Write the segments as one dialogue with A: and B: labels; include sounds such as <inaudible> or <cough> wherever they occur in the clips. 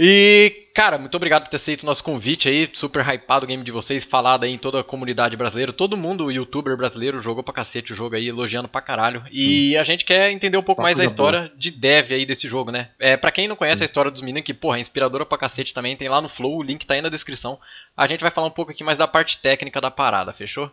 A: E, cara, muito obrigado por ter aceito o nosso convite aí, super hypado o game de vocês, falado aí em toda a comunidade brasileira. Todo mundo, youtuber brasileiro, jogou pra cacete o jogo aí, elogiando pra caralho. E a gente quer entender um pouco mais a história de dev aí desse jogo, né? É, pra quem não conhece a história dos meninos, que, porra, é inspiradora pra cacete também, tem lá no Flow, o link tá aí na descrição. A gente vai falar um pouco aqui mais da parte técnica da parada, fechou?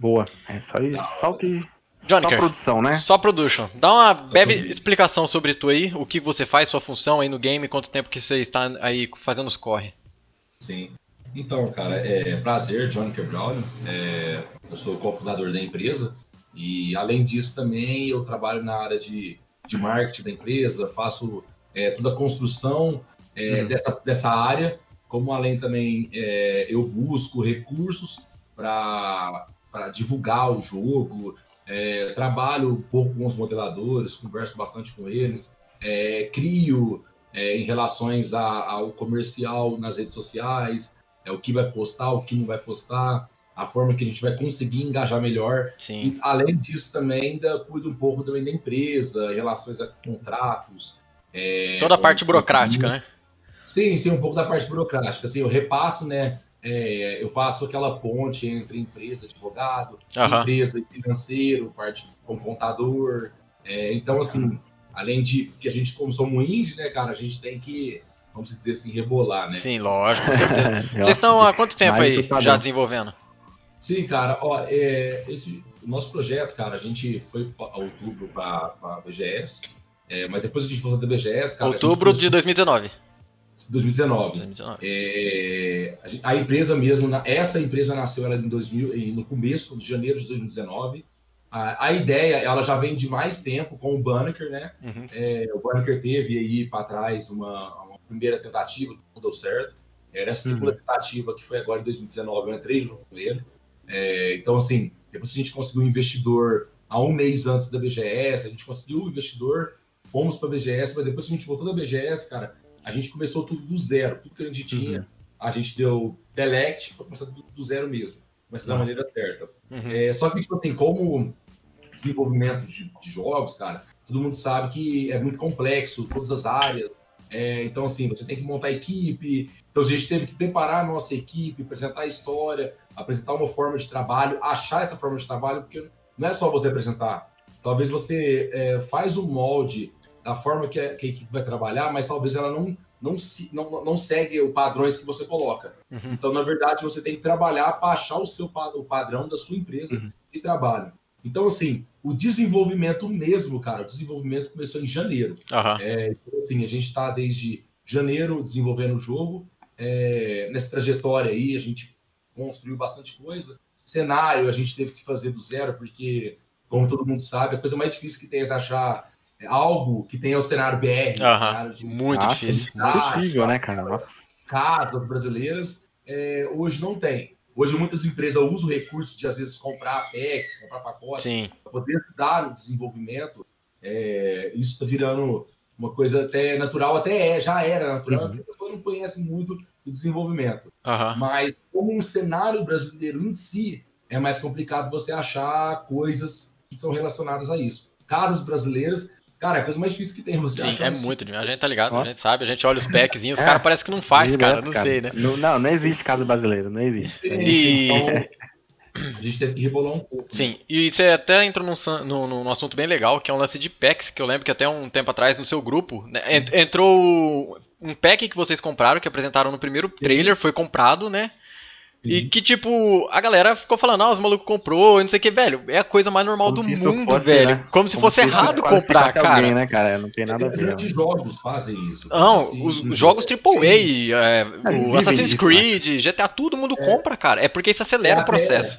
B: Boa. É só, isso, só o que
A: Johnny
B: Só produção, né?
A: Só production. Dá uma breve explicação sobre tu aí, o que você faz, sua função aí no game, quanto tempo que você está aí fazendo os corre.
C: Sim. Então, cara, é prazer, Johnny Quebraulio. É, eu sou cofundador da empresa e, além disso, também eu trabalho na área de, de marketing da empresa, faço é, toda a construção é, uhum. dessa, dessa área, como além também é, eu busco recursos para divulgar o jogo, é, trabalho um pouco com os modeladores, converso bastante com eles, é, crio é, em relações a, ao comercial nas redes sociais, é, o que vai postar, o que não vai postar, a forma que a gente vai conseguir engajar melhor.
A: Sim.
C: E, além disso, também ainda cuido um pouco também da empresa, em relações a contratos.
A: É, Toda a parte burocrática, né?
C: Sim, sim, um pouco da parte burocrática. Assim, eu repasso, né? É, eu faço aquela ponte entre empresa, advogado, uhum. empresa financeiro, parte com contador. É, então, assim, além de que a gente, como somos indie, né, cara, a gente tem que, vamos dizer assim, rebolar, né?
A: Sim, lógico, com <laughs> certeza. Vocês estão há quanto tempo aí já desenvolvendo?
C: Sim, cara, ó, é, esse, o nosso projeto, cara, a gente foi a outubro para a BGS, é, mas depois a gente voltou da BGS, cara.
A: Outubro de 2019.
C: 2019. 2019. É, a empresa mesmo, essa empresa nasceu ela em 2000, no começo de janeiro de 2019. A, a ideia, ela já vem de mais tempo com o Banneker, né? Uhum. É, o Banneker teve aí para trás uma, uma, primeira tentativa, não deu certo. Era a segunda uhum. tentativa, que foi agora em 2019, eu entrei junto com ele. É, então, assim, depois a gente conseguiu um investidor há um mês antes da BGS, a gente conseguiu o um investidor, fomos para a BGS, mas depois que a gente voltou da BGS, cara, a gente começou tudo do zero. Tudo que a gente tinha, uhum. a gente deu delete para começar tudo do zero mesmo. Mas da uhum. maneira certa. Uhum. É, só que, tipo assim, como desenvolvimento de, de, jogos, cara, todo mundo sabe que é muito complexo, todas as áreas. É, então, assim, você tem que montar equipe. Então, a gente teve que preparar a nossa equipe, apresentar a história, apresentar uma forma de trabalho, achar essa forma de trabalho, porque não é só você apresentar. Talvez você é, faz um molde da forma que a, que a, equipe vai trabalhar, mas talvez ela não, não, se, não, não segue os padrões que você coloca. Uhum. Então, na verdade, você tem que trabalhar para achar o seu o padrão da sua empresa uhum. de trabalho. Então, assim, o desenvolvimento mesmo, cara, o desenvolvimento começou em janeiro.
A: Uhum.
C: É, então, assim, a gente está desde janeiro desenvolvendo o jogo. É, nessa trajetória aí, a gente construiu bastante coisa. Cenário, a gente teve que fazer do zero, porque, como todo mundo sabe, a coisa mais difícil que tem é achar algo que tenha o cenário BR.
A: Uhum. Cenário de
B: muito difícil. Muito difícil, né, cara?
C: Casas brasileiras, é, hoje não tem. Hoje muitas empresas usam recursos de, às vezes, comprar packs, comprar pacotes, para poder dar no desenvolvimento. É, isso está virando uma coisa até natural, até é, já era natural, uhum. porque as pessoas não conhecem muito o desenvolvimento.
A: Uhum.
C: Mas como um cenário brasileiro em si, é mais complicado você achar coisas que são relacionadas a isso. Casas brasileiras Cara, é a coisa mais difícil que tem você
A: Sim, é muito difícil. A gente tá ligado, a gente sabe, a gente olha os <laughs> packzinhos, os é. caras parece que não faz, cara, não cara. sei, né?
B: Não, não, não existe casa brasileira, não existe.
A: Sim, e... Então,
C: a gente teve que rebolar um pouco.
A: Sim, né? e você até entrou num, num, num, assunto bem legal, que é um lance de packs, que eu lembro que até um tempo atrás no seu grupo, né, entrou um pack que vocês compraram, que apresentaram no primeiro trailer, foi comprado, né? E que, tipo, a galera ficou falando, ah, os malucos comprou, não sei o que, velho. É a coisa mais normal Como do mundo, fosse, velho. Né? Como se Como fosse se errado comprar, cara. Alguém,
B: né, cara? Não tem nada a ver.
C: Grandes jogos fazem isso.
A: Não, assim, os, os jogos AAA, é, o Assassin's isso, Creed, né? GTA, todo mundo é. compra, cara. É porque isso acelera é o processo.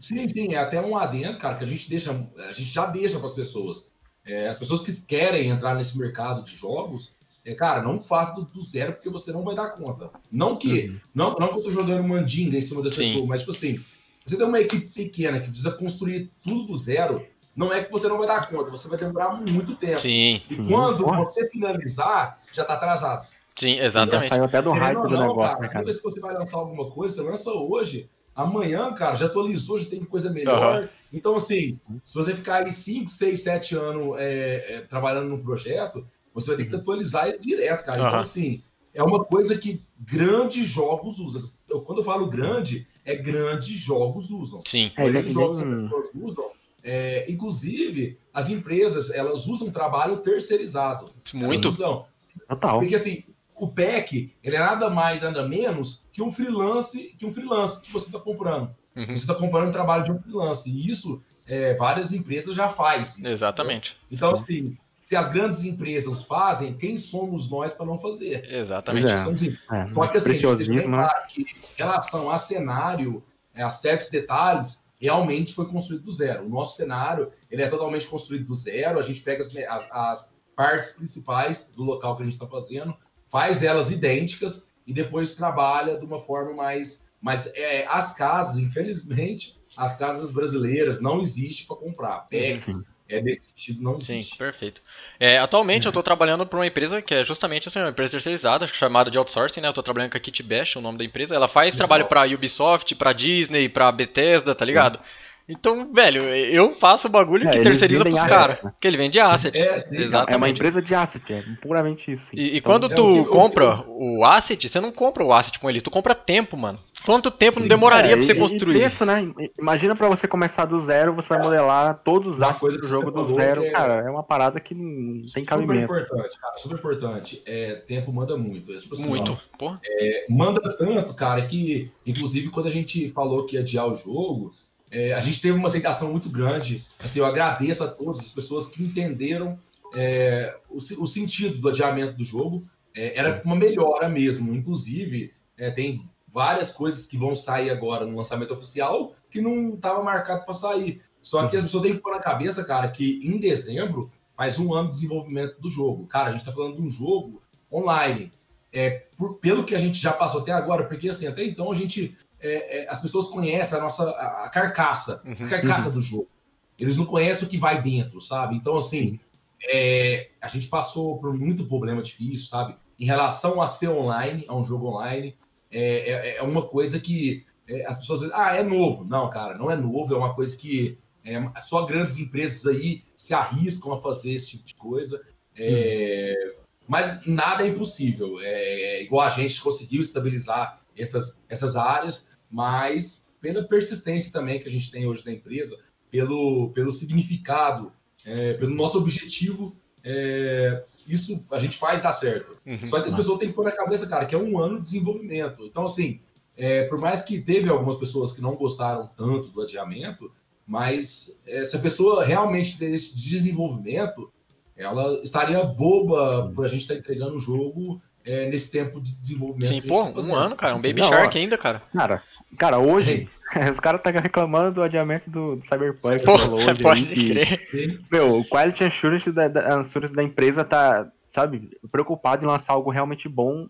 C: Sim, sim, é até um adendo, cara, que a gente deixa, a gente já deixa para as pessoas. É, as pessoas que querem entrar nesse mercado de jogos, é, cara, não faça do, do, zero porque você não vai dar conta. Não que, uhum. não, não que eu tô jogando mandinga em cima da pessoa, mas tipo assim, você tem uma equipe pequena que precisa construir tudo do zero, não é que você não vai dar conta, você vai demorar muito tempo.
A: Sim.
C: E quando uhum. você finalizar, já tá atrasado.
A: Sim, exatamente. Já
B: saiu até do hype do negócio, cara, né,
C: cara? Toda vez que você vai lançar alguma coisa, você lança hoje, amanhã, cara, já atualizou, já tem coisa melhor. Uhum. Então, assim, se você ficar aí 5, 6, 7 anos é, é, trabalhando no projeto, você vai ter que atualizar ele direto, cara. Uhum. Então, assim, é uma coisa que grandes jogos usam. Eu, quando eu falo grande, é grandes jogos usam.
A: Sim.
C: É, grandes jogos que as pessoas usam. É, inclusive, as empresas elas usam trabalho terceirizado.
A: Muito.
C: Usam, Total. Porque assim, o PEC ele é nada mais, nada menos que um freelance, que um freelance que você está comprando. Uhum. Você está comprando o trabalho de um freelance. E isso é, várias empresas já fazem.
A: Exatamente.
C: Né? Então, assim, se as grandes empresas fazem, quem somos nós para não fazer?
A: Exatamente. É.
C: Assim, é, Só que assim, a gente deixa né? claro que em relação a cenário, é, a certos detalhes, realmente foi construído do zero. O nosso cenário ele é totalmente construído do zero. A gente pega as, as, as partes principais do local que a gente está fazendo, faz elas idênticas e depois trabalha de uma forma mais. Mas é, as casas, infelizmente, as casas brasileiras não existem para comprar. PECs, é nesse sentido, não existe.
A: Sim, perfeito. É, atualmente eu estou trabalhando para uma empresa que é justamente assim, uma empresa terceirizada, chamada de outsourcing, né? Eu estou trabalhando com a Kitbash, o nome da empresa. Ela faz Legal. trabalho para Ubisoft, para Disney, para Bethesda, tá ligado? Sim. Então, velho, eu faço o bagulho é, que terceiriza pros caras. Né? Que ele vende asset. É,
B: Exatamente. é uma empresa de asset, é puramente isso.
A: E, e então, quando é tu compra o asset, você não compra o asset com ele, tu compra tempo, mano. Quanto tempo não demoraria é, pra você construir?
B: Isso, né? Imagina pra você começar do zero, você vai modelar todos os assets do jogo do zero. É... Cara, é uma parada que não tem cabimento.
C: Super importante, cara, super importante. É, tempo manda muito. É,
A: assim, muito,
C: ó, é, manda tanto, cara, que inclusive quando a gente falou que ia adiar o jogo, é, a gente teve uma aceitação muito grande. Assim, eu agradeço a todas as pessoas que entenderam é, o, o, sentido do adiamento do jogo. É, era uma melhora mesmo. Inclusive, é, tem várias coisas que vão sair agora no lançamento oficial que não estava marcado para sair. Só que a pessoa tem que pôr na cabeça, cara, que em dezembro faz um ano de desenvolvimento do jogo. Cara, a gente está falando de um jogo online. É, por, pelo que a gente já passou até agora, porque assim, até então a gente é, é, as pessoas conhecem a nossa a, a carcaça, uhum, a carcaça uhum. do jogo. Eles não conhecem o que vai dentro, sabe? Então, assim, é, a gente passou por muito problema difícil, sabe? Em relação a ser online, a um jogo online, é, é, é uma coisa que é, as pessoas dizem, ah, é novo. Não, cara, não é novo, é uma coisa que só grandes empresas aí se arriscam a fazer esse tipo de coisa. Uhum. Mas nada é impossível. É, igual a gente conseguiu estabilizar essas, essas áreas, mas pela persistência também que a gente tem hoje da empresa, pelo, pelo significado, é, pelo nosso objetivo, é, isso a gente faz dar certo. Uhum, Só que as pessoas têm que pôr na cabeça, cara, que é um ano de desenvolvimento. Então, assim, é, por mais que teve algumas pessoas que não gostaram tanto do adiamento, mas é, se a pessoa realmente ter esse desenvolvimento, ela estaria boba por a gente estar entregando o jogo é, nesse tempo de desenvolvimento.
A: Sim, pô, um ano, cara, um Baby não, Shark ainda, cara.
B: Cara, cara hoje, <laughs> os caras estão tá reclamando do adiamento do, do Cyberpunk.
A: Pô, hoje, pode <laughs> aí, crer.
B: Que, meu, o Quality Assurance da, da, assurance da empresa tá, sabe, preocupado em lançar algo realmente bom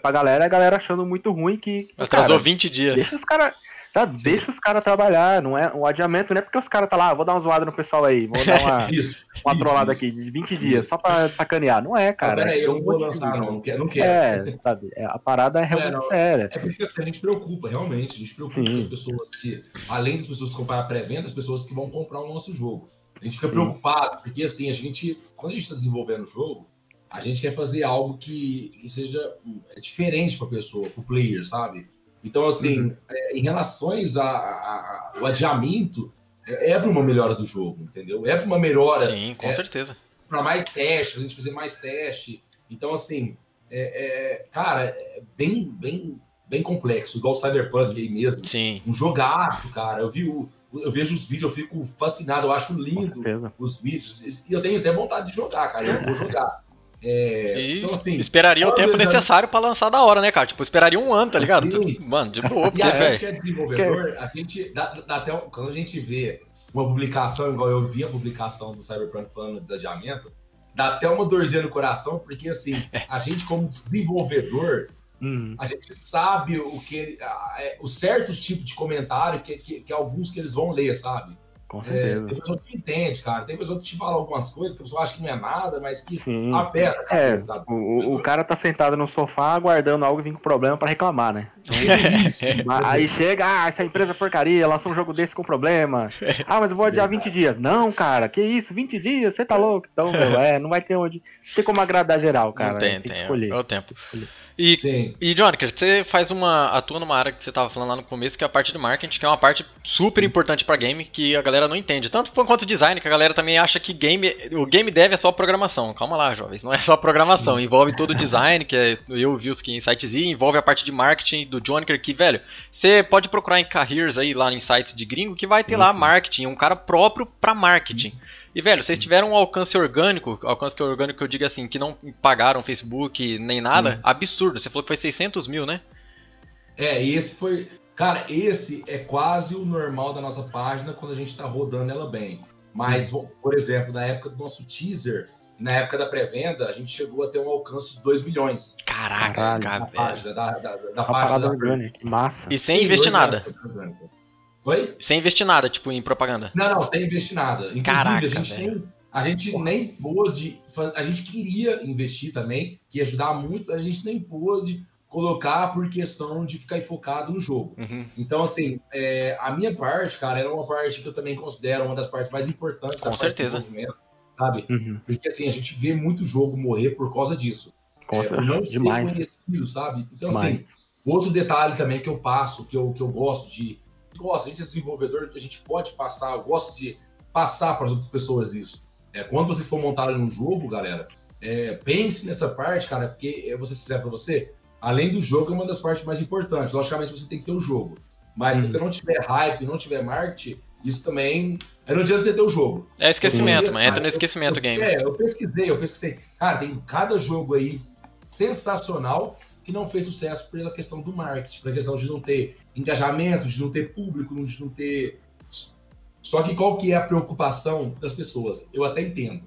B: pra galera, a galera achando muito ruim que.
A: Atrasou cara, 20 dias.
B: Deixa os caras Sabe? Sim. Deixa os caras trabalhar, não é o adiamento não é porque os caras tá lá, vou dar uma zoada no pessoal aí, vou dar <laughs> uma, isso, uma trollada aqui de 20 dias, só pra sacanear. Não é, cara.
C: Peraí,
B: é
C: eu não vou lançar, não, não quero.
B: É, sabe? É, a parada é realmente é, séria.
C: É porque assim, a gente preocupa, realmente. A gente preocupa com as pessoas que, além das pessoas que comprar pré-venda, as pessoas que vão comprar o nosso jogo. A gente fica Sim. preocupado, porque assim, a gente, quando a gente está desenvolvendo o jogo, a gente quer fazer algo que, que seja é diferente para a pessoa, para o player, sabe? Então, assim, uhum. é, em relações ao adiamento, é, é para uma melhora do jogo, entendeu? É para uma melhora.
A: Sim, com
C: é,
A: certeza.
C: Para mais testes, a gente fazer mais teste. Então, assim, é, é, cara, é bem, bem, bem complexo, igual o Cyberpunk aí mesmo.
A: Sim.
C: Um jogaço, cara. Eu vi o, eu vejo os vídeos, eu fico fascinado, eu acho lindo os vídeos. E eu tenho até vontade de jogar, cara. Eu vou jogar.
A: É, então, assim, esperaria o tempo necessário para lançar da hora, né, cara? Tipo, esperaria um ano, tá ligado? Sim. Mano, de boa.
C: e a gente que é desenvolvedor, a gente dá, dá até quando a gente vê uma publicação, igual eu vi a publicação do Cyberpunk falando do adiamento, dá até uma dorzinha no coração, porque assim, a gente como desenvolvedor, hum. a gente sabe o que, é, os certos tipos de comentário que, que, que alguns que eles vão ler, sabe?
B: Com é, certeza.
C: É, tem pessoa que entende, cara. Tem pessoa que te fala algumas coisas que a pessoa acha que não é nada, mas que Sim. afeta.
B: Cara, é, o, o, cara tá sentado no sofá aguardando algo vir com problema para reclamar, né? <laughs> Aí chega, ah, essa empresa é porcaria, lançou um jogo desse com problema. <laughs> Ah, mas eu vou adiar 20 dias. Não, cara, que isso, 20 dias? Você tá louco? Então, meu, é, não vai ter onde. Não tem como agradar geral, cara. Não
A: tem, tem, tem que escolher. É o tempo. E, Sim. e você faz uma. atua numa área que você estava falando lá no começo, que é a parte de marketing, que é uma parte super importante para game, que a galera não entende. Tanto quanto design, que a galera também acha que game. O game dev é só programação. Calma lá, jovens. Não é só programação. Envolve todo o design, que é, eu vi os que em sites e envolve a parte de marketing do Jonica, que, velho, você pode procurar em careers aí lá em sites de gringo que vai ter lá marketing, um cara próprio para marketing. E, velho, vocês tiveram um alcance orgânico, alcance orgânico que eu digo assim, que não pagaram Facebook nem nada, Sim. absurdo. Você falou que foi 600 mil, né?
C: É, e esse foi. Cara, esse é quase o normal da nossa página quando a gente está rodando ela bem. Mas, por exemplo, na época do nosso teaser, na época da pré-venda, a gente chegou a ter um alcance de 2 milhões.
A: Caraca,
C: da página, da, da, da página da
B: orgânica, que massa.
A: E sem investir nada. Oi? Sem investir nada, tipo, em propaganda.
C: Não, não, sem investir nada. Inclusive, Caraca, a gente velho. tem. A gente nem pôde. A gente queria investir também, que ia ajudar muito, a gente nem pôde colocar por questão de ficar focado no jogo. Uhum. Então, assim, é, a minha parte, cara, era uma parte que eu também considero uma das partes mais importantes
A: Com
C: da
A: certeza.
C: sabe? Uhum. Porque, assim, a gente vê muito jogo morrer por causa disso.
B: Com é, certeza.
C: Não ser conhecido, sabe? Então, assim, Demais. assim, outro detalhe também que eu passo, que eu, que eu gosto de gosta, a gente é desenvolvedor, a gente pode passar, gosta de passar para as outras pessoas isso. É, quando vocês for montar um jogo, galera, é, pense nessa parte, cara, porque eu ser sincero para você, além do jogo é uma das partes mais importantes. Logicamente você tem que ter o jogo, mas se você não tiver hype, não tiver marketing, isso também não adianta você ter o jogo.
A: É esquecimento, mas entra no esquecimento
C: eu,
A: game.
C: É, eu pesquisei, eu pesquisei. Cara, tem cada jogo aí sensacional que não fez sucesso pela questão do marketing, pela questão de não ter engajamento, de não ter público, de não ter. Só que qual que é a preocupação das pessoas? Eu até entendo.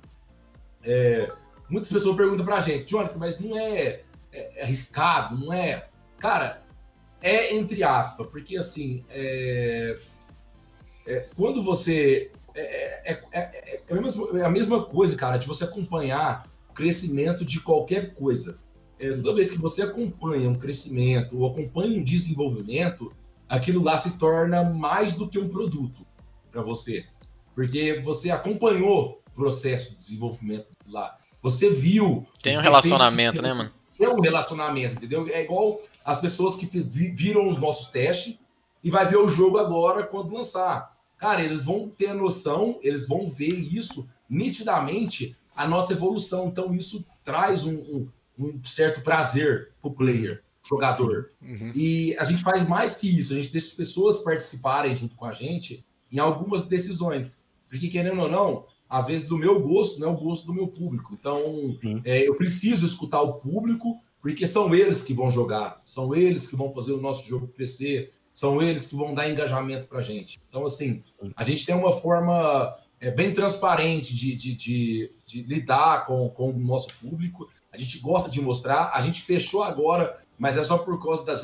C: É, muitas pessoas perguntam pra gente, Jonathan, mas não é, é, é, arriscado, não é. Cara, é entre aspas, porque assim, é, é, quando você. É, é, é, a mesma, é a mesma coisa, cara, de você acompanhar o crescimento de qualquer coisa é, toda vez que você acompanha um crescimento ou acompanha um desenvolvimento, aquilo lá se torna mais do que um produto para você. Porque você acompanhou o processo de desenvolvimento lá. Você viu.
A: Tem um relacionamento, né, mano?
C: Tem um relacionamento, entendeu? É igual as pessoas que viram os nossos testes e vai ver o jogo agora quando lançar. Cara, eles vão ter a noção, eles vão ver isso nitidamente, a nossa evolução. Então, isso traz um, um um certo prazer para o player, jogador. Uhum. E a gente faz mais que isso, a gente deixa as pessoas participarem junto com a gente em algumas decisões. Porque, querendo ou não, às vezes o meu gosto não é o gosto do meu público. Então, é, eu preciso escutar o público, porque são eles que vão jogar, são eles que vão fazer o nosso jogo crescer, são eles que vão dar engajamento para a gente. Então, assim, a gente tem uma forma é, bem transparente de, de, de, de lidar com, com o nosso público a gente gosta de mostrar. A gente fechou agora, mas é só por causa das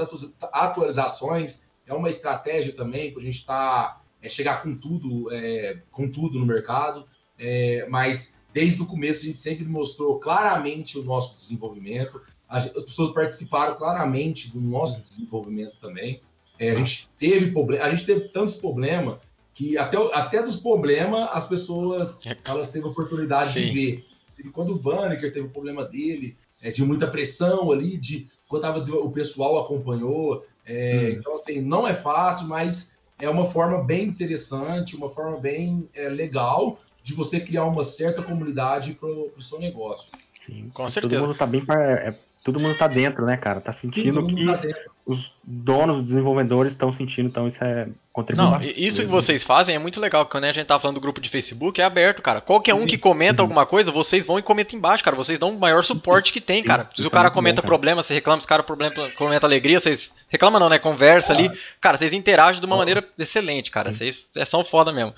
C: atualizações. É uma estratégia também para a gente tá, é, chegar com tudo, é, com tudo no mercado. É, mas desde o começo a gente sempre mostrou claramente o nosso desenvolvimento. As pessoas participaram claramente do nosso desenvolvimento também. É, a gente teve problema, a gente teve tantos problemas que até, até dos problemas as pessoas elas teve oportunidade Sim. de ver. E quando o Banner teve o problema dele, é, de muita pressão ali, de quando tava, o pessoal acompanhou. É, hum. Então, assim, não é fácil, mas é uma forma bem interessante, uma forma bem é, legal de você criar uma certa comunidade para o seu negócio.
B: Sim, com certeza. Todo mundo tá bem é, todo mundo tá dentro, né, cara? Tá sentindo Sim, que tá os donos, os desenvolvedores estão sentindo, então isso é
A: contribuição. Não, isso que vocês fazem é muito legal, quando a gente tá falando do grupo de Facebook, é aberto, cara. Qualquer um que comenta uhum. alguma coisa, vocês vão e comentam embaixo, cara. Vocês dão o maior suporte que tem, cara. Se o cara comenta bom, problema, você reclama, se o cara problema, comenta alegria, vocês reclamam não, né? Conversa ali. Cara, vocês interagem de uma maneira excelente, cara. Vocês é, são foda mesmo.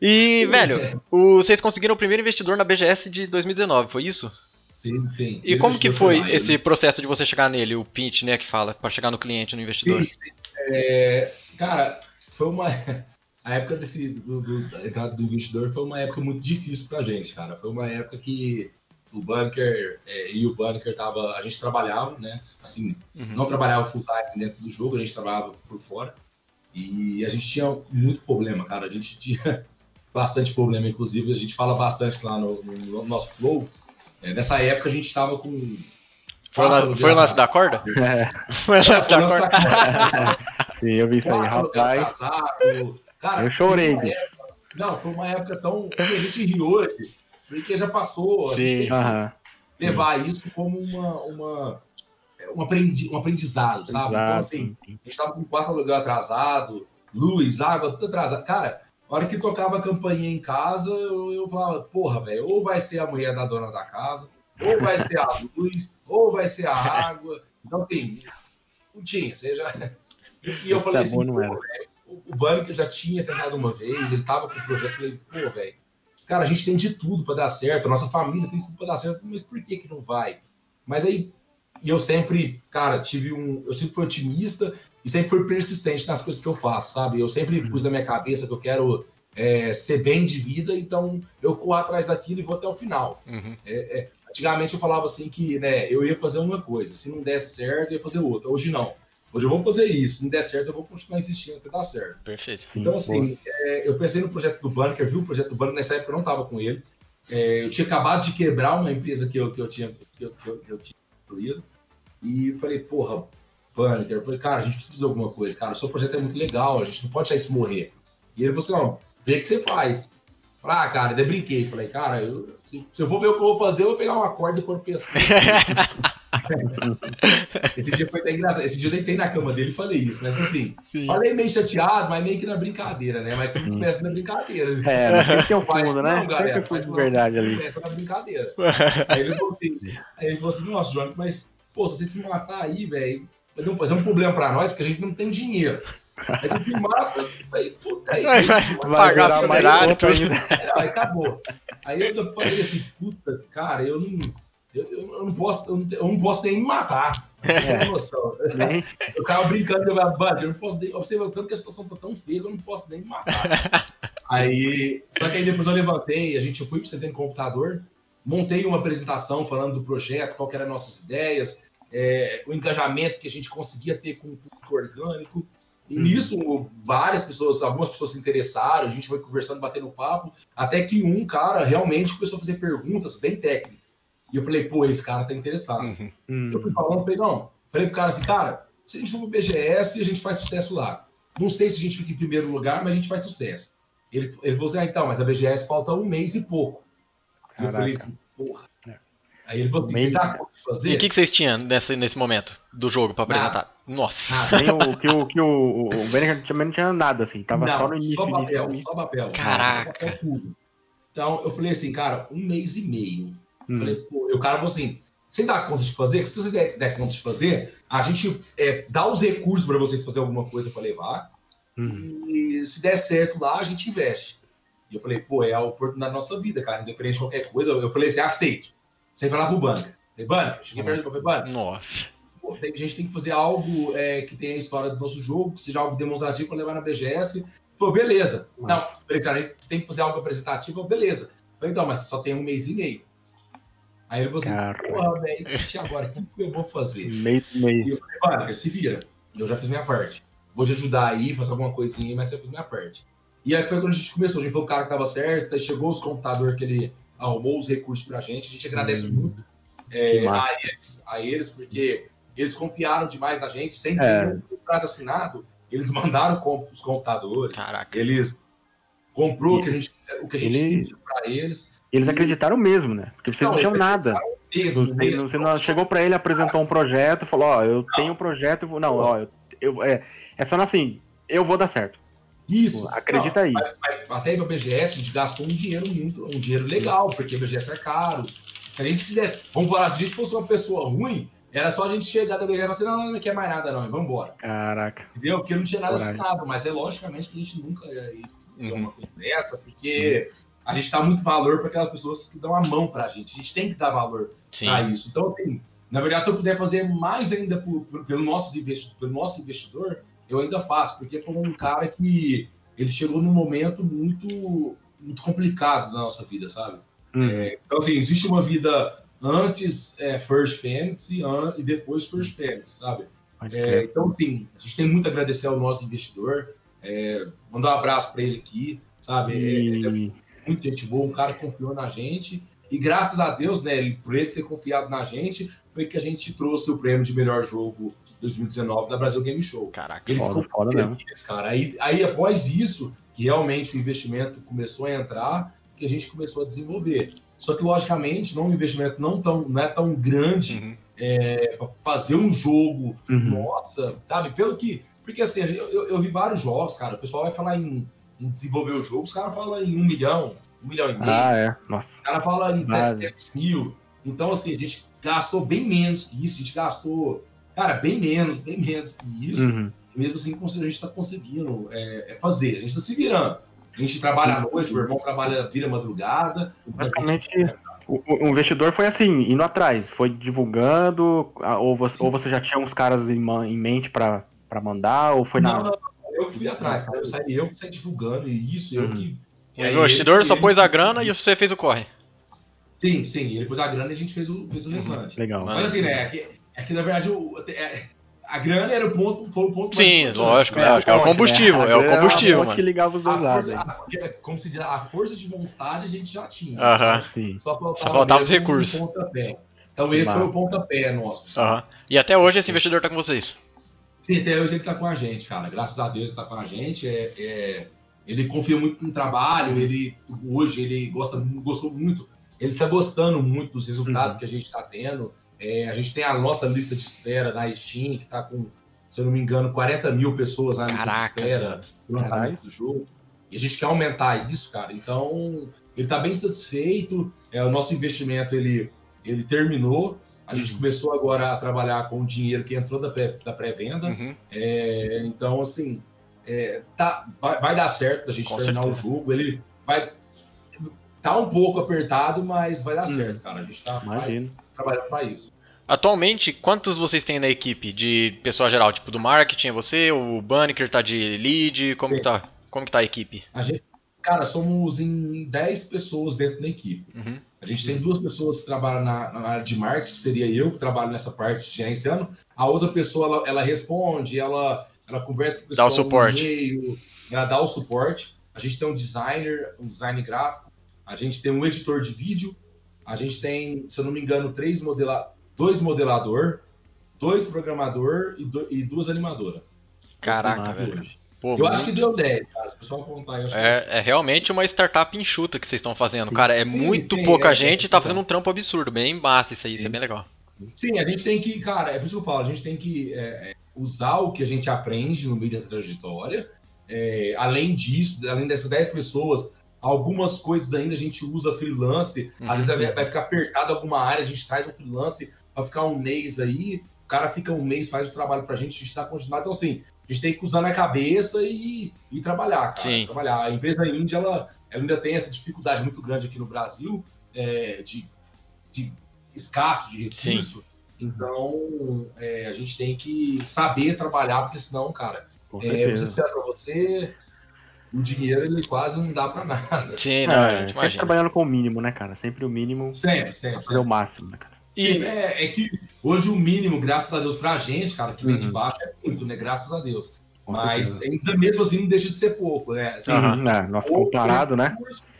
A: E, velho, o, vocês conseguiram o primeiro investidor na BGS de 2019, foi isso?
C: Sim, sim.
A: E como que foi esse processo de você chegar nele, o pitch, né, que fala, para chegar no cliente, no investidor? Sim, sim.
C: É, cara, foi uma <laughs> a época desse do, do, da entrada do investidor foi uma época muito difícil pra gente, cara. Foi uma época que o Bunker é, e o Bunker tava, a gente trabalhava, né? Assim, uhum. não trabalhava full time dentro do jogo, a gente trabalhava por fora. E a gente tinha muito problema, cara. A gente tinha <laughs> bastante problema, inclusive a gente fala bastante lá no, no nosso flow. É, nessa época a gente estava com.
A: Foi, lá, foi o lance da corda? <laughs> É. Foi o lance da corda.
B: corda. <laughs> Sim, eu vi isso aí, rapaz. Cara, eu chorei.
C: Época, não, foi uma época tão. A gente ri hoje, porque já passou.
A: Sim.
C: levar Sim. isso como uma, uma, um, aprendi, um aprendizado, sabe? Exato. Então, assim, a gente estava com quatro lugar atrasado, luz, água, tudo atrasado. Cara, a hora que tocava a campainha em casa, eu, eu falava, porra, velho, ou vai ser a mulher da dona da casa, ou vai ser a luz, ou vai ser a água. Então, assim, não tinha. Você já... E eu falei assim, pô, velho, o Bunker já tinha tentado uma vez, ele tava com o projeto, eu falei, pô, velho, cara, a gente tem de tudo para dar certo, a nossa família tem tudo para dar certo, mas por que que não vai? Mas aí, e eu sempre, cara, tive um, eu sempre fui otimista e sempre fui persistente nas coisas que eu faço, sabe? Eu sempre uhum. pus na minha cabeça que eu quero é, ser bem de vida, então eu corro atrás daquilo e vou até o final. Uhum. É, é, antigamente eu falava assim que, né, eu ia fazer uma coisa, se não desse certo, eu ia fazer outra. Hoje não. Hoje eu vou fazer isso, se não der certo, eu vou continuar insistindo até dar certo.
A: Perfeito.
C: Então, assim, é, eu pensei no projeto do Bunker, vi o projeto do Bunker, nessa época eu não estava com ele. É, eu tinha acabado de quebrar uma empresa que eu, que eu tinha que eu, que eu, que eu tinha construído. E falei, porra, Bunker. Eu falei, cara, a gente precisa fazer alguma coisa, cara. O seu projeto é muito legal, a gente não pode deixar isso morrer. E ele falou assim: não, vê o que você faz. Falei, ah, cara, daí brinquei. Falei, cara, eu, se, se, eu vou ver o que eu vou fazer, eu vou pegar uma corda e pôr o pescoço. <laughs> Esse dia foi até engraçado. Esse dia eu deitei na cama dele e falei isso, né? Assim, Sim. falei meio chateado, mas meio que na brincadeira, né? Mas sempre começa na brincadeira.
B: É, não tem que ter um fundo, né? Não, galera, que de verdade ali.
C: Começa na brincadeira. aí, ele falou assim, aí ele falou assim, nossa, João, mas, pô, se você se matar aí, velho, vai fazer um problema pra nós, porque a gente não tem dinheiro. Aí você se mata, aí, puta, aí,
A: vai, vai, vai pagar a funerária
C: Aí acabou. Aí eu falei assim, puta, cara, eu não eu, eu, não posso, eu não, eu não posso nem me matar. Você tem noção. eu tava brincando, eu, falava, eu não posso nem. Observa tanto que a situação tá tão feia que eu não posso nem me matar. <laughs> aí, só que aí depois eu levantei, a gente eu fui pro centro computador, montei uma apresentação falando do projeto, qual eram nossas ideias, é, o engajamento que a gente conseguia ter com o público orgânico. E nisso, várias pessoas, algumas pessoas se interessaram, a gente foi conversando, batendo papo, até que um cara realmente começou a fazer perguntas bem técnicas. E eu falei, pô, esse cara tá interessado. Uhum. Uhum. Eu fui falando, falei, não. Falei pro cara assim, cara, se a gente for pro BGS, a gente faz sucesso lá. Não sei se a gente fica em primeiro lugar, mas a gente faz sucesso. Ele, ele falou assim, ah, então, mas a BGS falta um mês e pouco. Eu falei assim, porra. Aí ele falou assim, vocês
A: fazer? E o que, que vocês tinham nesse, nesse momento do jogo para apresentar? Nada. Nossa.
B: Ah, nem o que o, que o, o também não tinha nada, assim. Tava não, só no início.
C: Só papel, só papel.
A: Caraca. Só papel
C: então, eu falei assim, cara, um mês e meio Hum. Falei, pô, o cara falou assim: vocês dão conta de fazer? Se vocês der, der conta de fazer, a gente é, dá os recursos para vocês fazer alguma coisa para levar. Hum. E se der certo lá, a gente investe. E eu falei, pô, é a oportunidade da nossa vida, cara. Independente de qualquer coisa, eu falei assim: aceito. Sem falar pro banco. Falei, banco, cheguei perto do falei, banco.
A: Nossa.
C: Pô, a gente tem que fazer algo é, que tenha a história do nosso jogo, que seja algo demonstrativo para levar na BGS. Falei, beleza. Não, falei, a gente tem que fazer algo apresentativo, beleza. Falei, então, mas só tem um mês e meio. Aí ele falou assim, porra, velho, e agora? O que eu vou fazer?
B: Meio, meio.
C: E eu falei, mano, se vira. Eu já fiz minha parte. Vou te ajudar aí, fazer alguma coisinha, mas eu fiz minha parte. E aí foi quando a gente começou. A gente foi o cara que tava certo, aí chegou os computadores que ele arrumou os recursos pra gente. A gente agradece hum, muito é, a, eles, a eles, porque eles confiaram demais na gente, sem ter é. um contrato assinado. Eles <laughs> mandaram os computadores.
A: Caraca.
C: Eles comprou e, que a gente, o que a gente ele... pediu pra eles.
B: Eles acreditaram mesmo, né? Porque vocês não, não tinham nada. Mesmo, mesmo. Você não chegou para ele, apresentou um projeto, falou, ó, oh, eu não. tenho um projeto, vou... não, ó, eu, eu, é, é só assim, eu vou dar certo.
C: Isso.
B: Pô, acredita não, aí. Mas,
C: mas, até no BGS a gente gastou um dinheiro muito, um dinheiro legal, porque o BGS é caro. Se a gente quisesse, vamos falar, se a gente fosse uma pessoa ruim, era só a gente chegar da BGS e falar assim, não, não, não quer mais nada não, vamos embora.
B: Caraca.
C: Entendeu? Porque não tinha nada Coragem. assinado, mas é logicamente que a gente nunca ia fazer uhum. uma coisa dessa, porque... Uhum a gente dá muito valor para aquelas pessoas que dão a mão para a gente. A gente tem que dar valor para isso. Então, assim, na verdade, se eu puder fazer mais ainda por, por, pelo, nosso pelo nosso investidor, eu ainda faço, porque foi um cara que ele chegou num momento muito, muito complicado na nossa vida, sabe? Hum. É, então, assim, existe uma vida antes é, First Fantasy e depois First Fantasy, sabe? É, então, assim, a gente tem muito a agradecer ao nosso investidor. É, mandar um abraço para ele aqui, sabe? E... É, é, muito gente boa, um cara que confiou na gente. E graças a Deus, né, por ele ter confiado na gente, foi que a gente trouxe o prêmio de melhor jogo 2019 da Brasil Game Show.
A: Caraca,
C: ele
A: foda,
C: ficou foda mesmo. Cara. Aí, aí, após isso, que realmente o investimento começou a entrar, que a gente começou a desenvolver. Só que, logicamente, não um investimento não, tão, não é tão grande uhum. é, para fazer um jogo, uhum. nossa, sabe? Pelo que. Porque assim, eu, eu, eu, vi vários jogos, cara. O pessoal vai falar em, em desenvolver o jogo, os caras falam em um milhão, um milhão e meio.
B: Ah, é. Nossa.
C: O cara fala em 700 mil. Então, assim, a gente gastou bem menos que isso. A gente gastou, cara, bem menos, bem menos que isso. Uhum. Mesmo assim, a gente está conseguindo é, é, fazer. A gente está se virando. A gente trabalha à noite, o irmão trabalha, vira madrugada.
B: Praticamente, o, o, investidor foi assim, indo atrás, foi divulgando, ou você, ou você já tinha uns caras em, em mente para mandar, ou foi
C: não, na... Não, não, eu que fui atrás, cara. Eu, saí, eu que saí divulgando, e isso, uhum. eu que...
A: E aí, o investidor só pôs a grana e você fez o corre.
C: Sim, sim, ele pôs a grana e a gente fez o, fez o uhum. restante.
B: Legal.
C: Mas assim, né, é que, é na verdade o, é, a grana era o ponto, foi o ponto
A: Sim, lógico, é, lógico, é, o combustível, né? é o combustível, mano.
B: que ligava os dois lados.
C: Como se diz, a força de vontade a gente já tinha.
A: Uh -huh.
C: Só faltava,
A: Só faltava os recursos.
C: Um então esse Mas... foi o pontapé nosso.
A: Uh -huh. E até hoje esse investidor tá com vocês?
C: Sim, até hoje ele tá com a gente, cara. Graças a Deus ele tá com a gente. É, é... Ele confia muito no trabalho, ele hoje ele gosta, gostou muito, ele tá gostando muito dos resultados uhum. que a gente está tendo. É, a gente tem a nossa lista de espera na Steam, que está com se eu não me engano, 40 mil pessoas na lista de espera do lançamento do jogo. E a gente quer aumentar isso, cara. Então, ele está bem satisfeito. É, o nosso investimento ele, ele terminou. A gente uhum. começou agora a trabalhar com o dinheiro que entrou da pré-venda. Uhum. É, então, assim, é, tá, vai, vai, dar certo a gente com terminar certeza. o jogo. Ele vai. Tá um pouco apertado, mas vai dar uhum. certo, cara. A gente está trabalhando para isso.
A: Atualmente, quantos vocês têm na equipe de pessoal geral? Tipo, do marketing é você, o Banneker tá de lead, como que tá, como que tá a equipe?
C: A gente, cara, somos em 10 pessoas dentro da equipe. Uhum. A gente tem duas pessoas que trabalham na, na, área de marketing, que seria eu que trabalho nessa parte de gerenciando. A outra pessoa, ela, ela responde, ela, ela conversa com o
A: pessoal dá o suporte.
C: Meio, ela dá o suporte. A gente tem um designer, um design gráfico, a gente tem um editor de vídeo, a gente tem, se eu não me engano, três modeladores dois modelador, dois programador e, do, e duas animadoras.
A: Caraca, velho.
C: Pô, eu acho que deu 10, cara. Se o pessoal contar, eu acho
A: é, que... é realmente uma startup enxuta que vocês estão fazendo, cara. É sim, muito sim, pouca é, gente e é, tá fazendo um trampo absurdo. Bem massa isso aí, sim. isso é bem legal.
C: Sim, a gente tem que, cara, é por isso que eu falo, a gente tem que é, é usar o que a gente aprende no meio da trajetória. É, além disso, além dessas 10 pessoas, algumas coisas ainda a gente usa freelance. Às vezes vai, vai ficar apertado alguma área, a gente traz um freelance vai ficar um mês aí, o cara fica um mês, faz o trabalho pra gente, a gente tá continuando. Então, assim, a gente tem que usar na cabeça e, e trabalhar, cara. Sim. Trabalhar. A empresa índia, ela, ela ainda tem essa dificuldade muito grande aqui no Brasil é, de, de escasso de recurso. Sim. Então, é, a gente tem que saber trabalhar, porque senão, cara, é, eu preciso pra você, o dinheiro ele quase não dá para nada.
B: Sim, não, é, sempre trabalhando com o mínimo, né, cara? Sempre o mínimo.
C: Sempre, sempre.
B: Fazer sempre. o máximo, né, cara?
C: E é, é, que hoje o mínimo, graças a Deus, pra gente, cara, que vem uhum. de baixo, é muito, né? Graças a Deus. Mas ainda mesmo assim não deixa de ser pouco, né? Assim,
B: uhum, é, nosso comparado, né?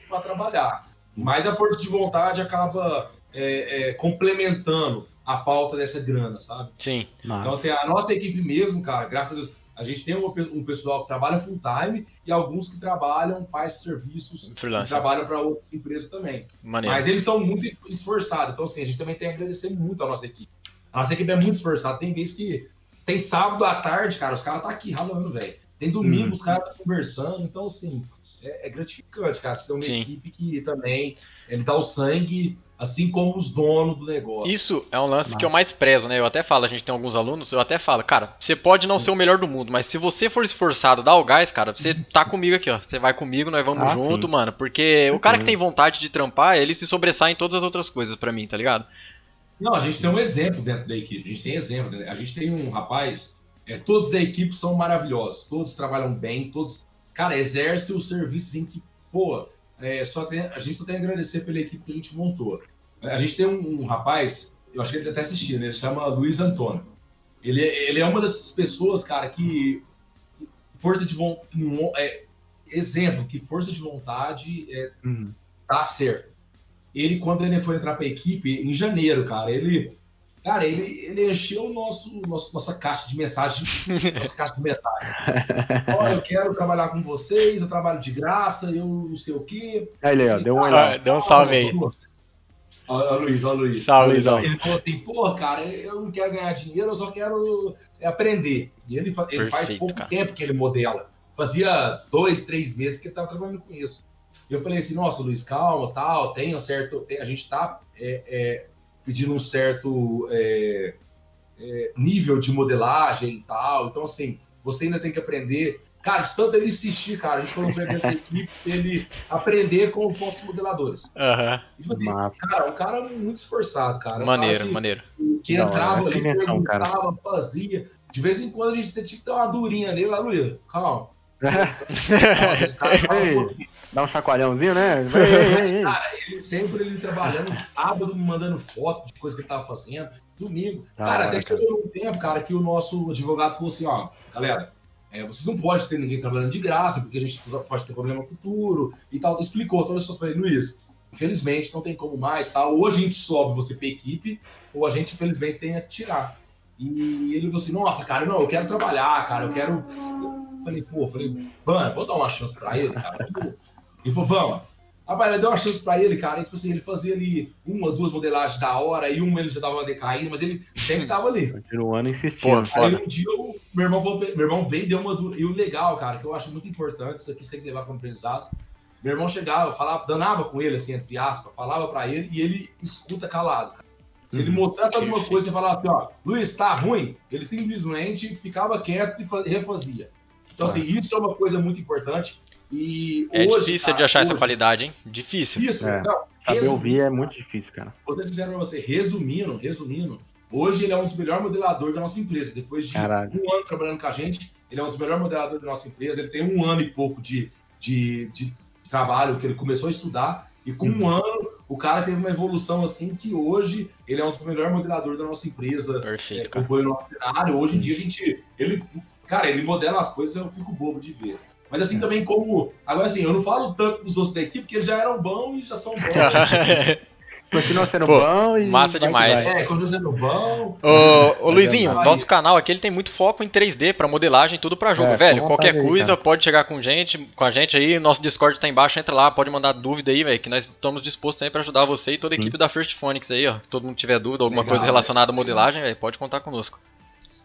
C: Para trabalhar. Mas a força de vontade acaba é, é, complementando a falta dessa grana, sabe?
A: Sim.
C: Então, assim, a nossa equipe mesmo, cara, graças a Deus, a gente tem um, um pessoal que trabalha full time e alguns que trabalham, faz serviços Freelance. trabalham para outras empresas também. Maneiro. Mas eles são muito esforçados. Então, assim, a gente também tem que agradecer muito a nossa equipe. A nossa equipe é muito esforçada. Tem vezes que tem sábado à tarde, cara, os caras tá aqui ralando, velho. Tem domingo, hum. os caras tá conversando. Então, assim, é, é gratificante, cara. Você tem uma Sim. equipe que também ele dá o sangue assim como os donos do negócio.
A: Isso é um lance mas... que eu mais prezo, né? Eu até falo, a gente tem alguns alunos, eu até falo, cara, você pode não ser o melhor do mundo, mas se você for esforçado, dá o gás, cara, você tá comigo aqui, ó. Você vai comigo, nós vamos ah, junto, sim. mano. Porque o cara que tem vontade de trampar, ele se sobressai em todas as outras coisas para mim, tá ligado?
C: Não, a gente tem um exemplo dentro da equipe. A gente tem exemplo. A gente tem um rapaz, é, todos da equipe são maravilhosos, todos trabalham bem, todos, cara, exercem o serviço em que, pô, é, só tem, a gente só tem a agradecer pela equipe que a gente montou. A gente tem um, um rapaz, eu acho que ele tá até assistindo, ele chama Luiz Antônio. Ele, ele é uma dessas pessoas, cara, que força de vontade. É, exemplo, que força de vontade é, uhum. tá certo. Ele, quando ele foi entrar para a equipe, em janeiro, cara, ele. Cara, ele, ele encheu o nosso, nosso, nossa caixa de mensagem. <laughs> nossa caixa de mensagem. Olha, eu quero trabalhar com vocês, eu trabalho de graça, eu não sei o quê.
B: Aí, Léo, deu, um,
A: ah, deu um salve aí.
C: Olha o Luiz, olha o Luiz.
A: Salve, Luizão.
C: Ele falou assim, pô, cara, eu não quero ganhar dinheiro, eu só quero aprender. E ele, ele Perfeito, faz pouco cara. tempo que ele modela. Fazia dois, três meses que ele estava trabalhando com isso. E eu falei assim, nossa, Luiz, calma, tal, tem um certo... Tem, a gente está é, é, pedindo um certo é, é, nível de modelagem e tal. Então, assim, você ainda tem que aprender Cara, de tanto ele insistir, cara, a gente colocou ele na equipe ele aprender com os nossos modeladores.
A: Uhum.
C: Tipo assim, cara, um cara muito esforçado, cara.
A: Maneiro,
C: um que,
A: maneiro.
C: Que entrava ali, perguntava, cara. fazia. De vez em quando a gente tinha que dar uma durinha nele, lá, Luiz, calma. <laughs>
B: Dá um chacoalhãozinho, né?
C: cara, ele sempre ele trabalhando sábado, me mandando foto de coisa que ele tava fazendo, domingo. Ah, cara, até que chegou um tempo, cara, que o nosso advogado falou assim, ó, galera, é, vocês não podem ter ninguém trabalhando de graça, porque a gente pode ter problema futuro e tal. Explicou todas as coisas. Falei, Luiz, infelizmente não tem como mais, tá? Ou a gente sobe você para equipe, ou a gente, infelizmente, tem que tirar. E ele falou assim: Nossa, cara, não, eu quero trabalhar, cara, eu quero. Eu falei, pô, falei, mano, vou dar uma chance para ele, cara. Ele falou, vamos. Rapaz, ele deu uma chance pra ele, cara. E, tipo assim, ele fazia ali uma, duas modelagens da hora, e uma ele já dava uma decaída, mas ele sempre tava ali.
B: Continuando insistindo.
C: Pô, aí um dia o meu irmão, meu irmão veio e deu uma dura. E o legal, cara, que eu acho muito importante, isso aqui você tem que levar como aprendizado. Meu irmão chegava, falava, danava com ele, assim, entre aspas, falava pra ele, e ele escuta calado, cara. Se ele uhum. mostrasse alguma coisa e falasse assim, ó, Luiz, tá ruim, ele simplesmente ficava quieto e refazia. Então, assim, isso é uma coisa muito importante. E
A: é hoje, difícil cara, de achar hoje, essa qualidade, hein? Difícil.
B: Isso, é. Não, Saber ouvir é muito difícil, cara.
C: Vou ser sincero pra você, resumindo, resumindo, hoje ele é um dos melhores modeladores da nossa empresa. Depois de Caralho. um ano trabalhando com a gente, ele é um dos melhores modeladores da nossa empresa. Ele tem um ano e pouco de, de, de trabalho que ele começou a estudar. E com uhum. um ano, o cara teve uma evolução assim que hoje ele é um dos melhores modeladores da nossa empresa.
A: Perfeito.
C: É, o nosso cenário. Hoje em dia a gente. Ele, cara, ele modela as coisas, eu fico bobo de ver. Mas assim também como. Agora assim, eu não falo tanto dos outros da equipe, porque eles já eram bons e já são bons. <laughs>
B: Continua sendo Pô, bom e.
A: Massa demais.
C: É, continua sendo bom.
A: Ô, ô Luizinho, nosso canal aqui ele tem muito foco em 3D para modelagem, tudo para jogo, é, velho. Qualquer coisa aí, pode chegar com gente, com a gente aí. Nosso Discord tá embaixo, entra lá, pode mandar dúvida aí, velho, que nós estamos dispostos aí para ajudar você e toda a equipe da First Phonics aí, ó. Todo mundo tiver dúvida, alguma Legal, coisa relacionada à modelagem, velho, pode contar conosco.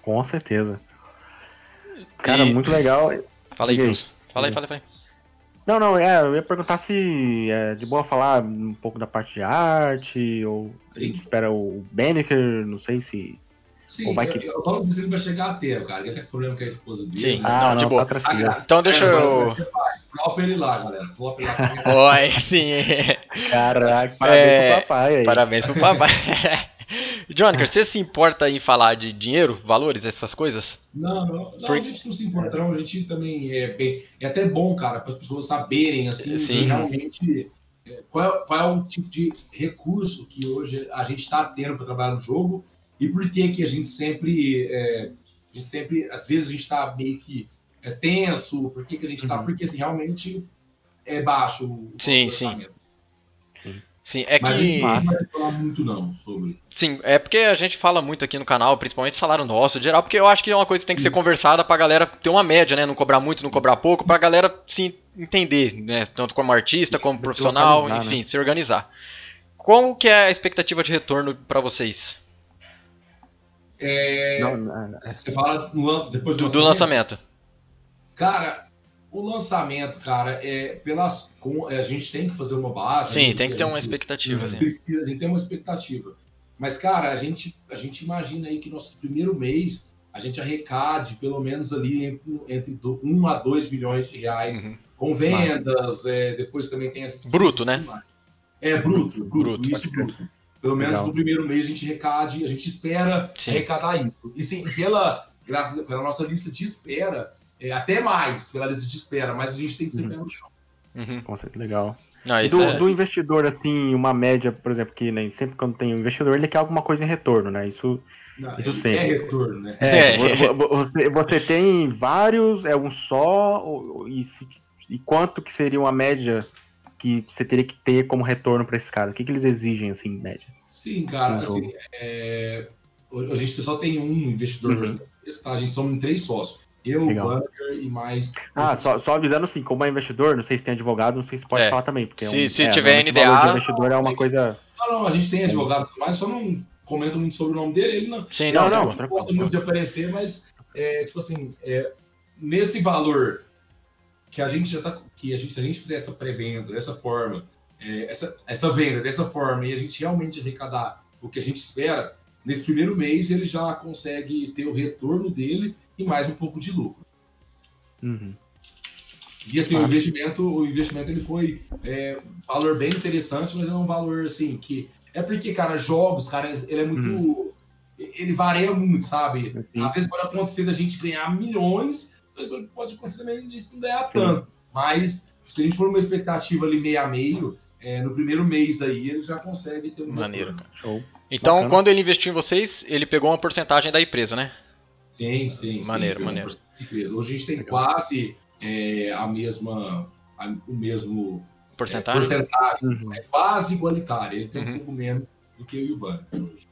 B: Com certeza. Cara, e... muito legal.
A: Fala aí, Cruz. Fala aí, fala aí, fala aí.
B: Não, não, é, eu ia perguntar se é de boa falar um pouco da parte de arte, ou a gente espera o Benneker, não sei se.
C: Sim, ou vai que... eu, eu falo que ele vai chegar a ter, cara. Ele tem problema com a esposa dele.
A: Sim, né? ah, não, de boa. Tá ah, então deixa é, eu.
C: Flop ele lá, galera. Flop ele lá.
A: Oi, sim.
B: Caraca, parabéns é... pro papai aí.
A: Parabéns pro papai. <laughs> Johnny, você se importa em falar de dinheiro, valores, essas coisas?
C: Não, não, não Por... a gente não se importa, não. A gente também é bem. É até bom, cara, para as pessoas saberem, assim, realmente é, qual é, qual é o tipo de recurso que hoje a gente está tendo para trabalhar no jogo e por que que a gente sempre. É, a gente sempre, às vezes a gente está meio que é, tenso, por que, que a gente está. Uhum. Porque assim, realmente é baixo o
A: sim, sim. sim. Sim, é
C: Mas
A: que.
C: A gente não vai falar muito, não, sobre.
A: Sim, é porque a gente fala muito aqui no canal, principalmente salário nosso, geral, porque eu acho que é uma coisa que tem que ser conversada pra galera ter uma média, né? Não cobrar muito, não cobrar pouco, pra galera se entender, né? Tanto como artista, como profissional, enfim, né? se organizar. Qual que é a expectativa de retorno para vocês?
C: É... Não, não, não. Você fala no, depois
A: do, do lançamento? lançamento?
C: Cara, o lançamento, cara, é pelas é, a gente tem que fazer uma base.
A: Sim, tem que ter uma expectativa. Sim.
C: Precisa, a gente tem uma expectativa. Mas, cara, a gente, a gente imagina aí que nosso primeiro mês a gente arrecade pelo menos ali entre, entre 1 a 2 milhões de reais uhum. com vendas. É, depois também tem essas.
A: Bruto, né?
C: É, bruto, bruto, bruto isso bruto. Pelo menos Legal. no primeiro mês a gente arrecade, a gente espera sim. arrecadar isso. E sim, pela, graças, pela nossa lista de espera, é, até mais pela lista de espera, mas a gente tem que ser uhum. pé no chão.
B: Uhum. Com certeza, legal. Não, do, é... do, investidor, assim, uma média, por exemplo, que né, sempre quando tem um investidor, ele quer alguma coisa em retorno, né? Isso, Não, isso sempre.
C: Quer retorno, né?
B: É, é. Você, você, tem vários, é um só, e, e quanto que seria uma média que você teria que ter como retorno para esse cara? O que, que eles exigem, assim, em média?
C: Sim, cara, assim, é... a gente só tem um investidor uhum. tá? A gente somos três sócios. Eu, Legal. o Bunker e mais.
B: Ah, só, só, avisando assim, como é investidor, não sei se tem advogado, não sei se pode é. falar também. Porque
A: se,
B: é um,
A: se é, tiver NDA.
B: O investidor é uma coisa.
C: Não, não, a gente tem advogado, mas só não comento muito sobre o nome dele. Ele não,
A: Sim, não, não,
C: não, não gosta muito de aparecer, mas, é, tipo assim, é, nesse valor que a gente já tá. Que a gente, se a gente fizer essa pré-venda dessa forma, é, essa, essa venda dessa forma, e a gente realmente arrecadar o que a gente espera, nesse primeiro mês ele já consegue ter o retorno dele e mais um pouco de lucro.
B: Uhum.
C: E assim, ah. o investimento, o investimento ele foi é, um valor bem interessante, mas é um valor assim que é porque, cara, jogos, cara, ele é muito uhum. ele varia muito, sabe? Sim. Às vezes pode acontecer da gente ganhar milhões, pode acontecer também de não ganhar Sim. tanto. Mas se a gente for uma expectativa ali meio a meio, é, no primeiro mês aí ele já consegue ter um
A: maneiro, cara. Show. Então, Bacana. quando ele investiu em vocês, ele pegou uma porcentagem da empresa, né?
C: Sim, sim.
A: Maneiro, sim, maneiro.
C: Hoje a gente tem Legal. quase é, a mesma, a, o mesmo
A: porcentagem,
C: é, porcentagem uhum. é quase igualitária. Ele tem uhum. um pouco menos do que o Yuban.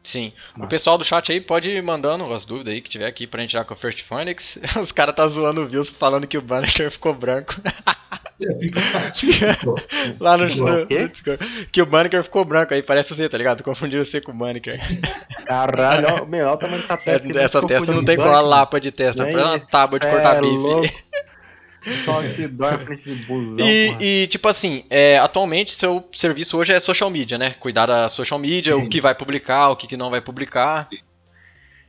A: Sim. Mas... O pessoal do chat aí pode ir mandando as dúvidas aí que tiver aqui pra gente já com o First Phoenix. <laughs> Os caras tá zoando o Wilson falando que o Banneker <laughs> ficou branco. <laughs> <laughs> Lá no, no, Que o Banneker ficou branco aí, parece você, tá ligado? Confundiram você com o Banneker.
B: Caralho, meu, olha o tamanho dessa testa.
A: Essa, essa testa não tem com a lapa de testa, parece uma tábua de cortar é bife. <laughs>
B: Só que dói frente de busão,
A: e, e, tipo assim, é, atualmente seu serviço hoje é social media, né? Cuidar da social media, Sim. o que vai publicar, o que, não vai publicar.
C: Sim.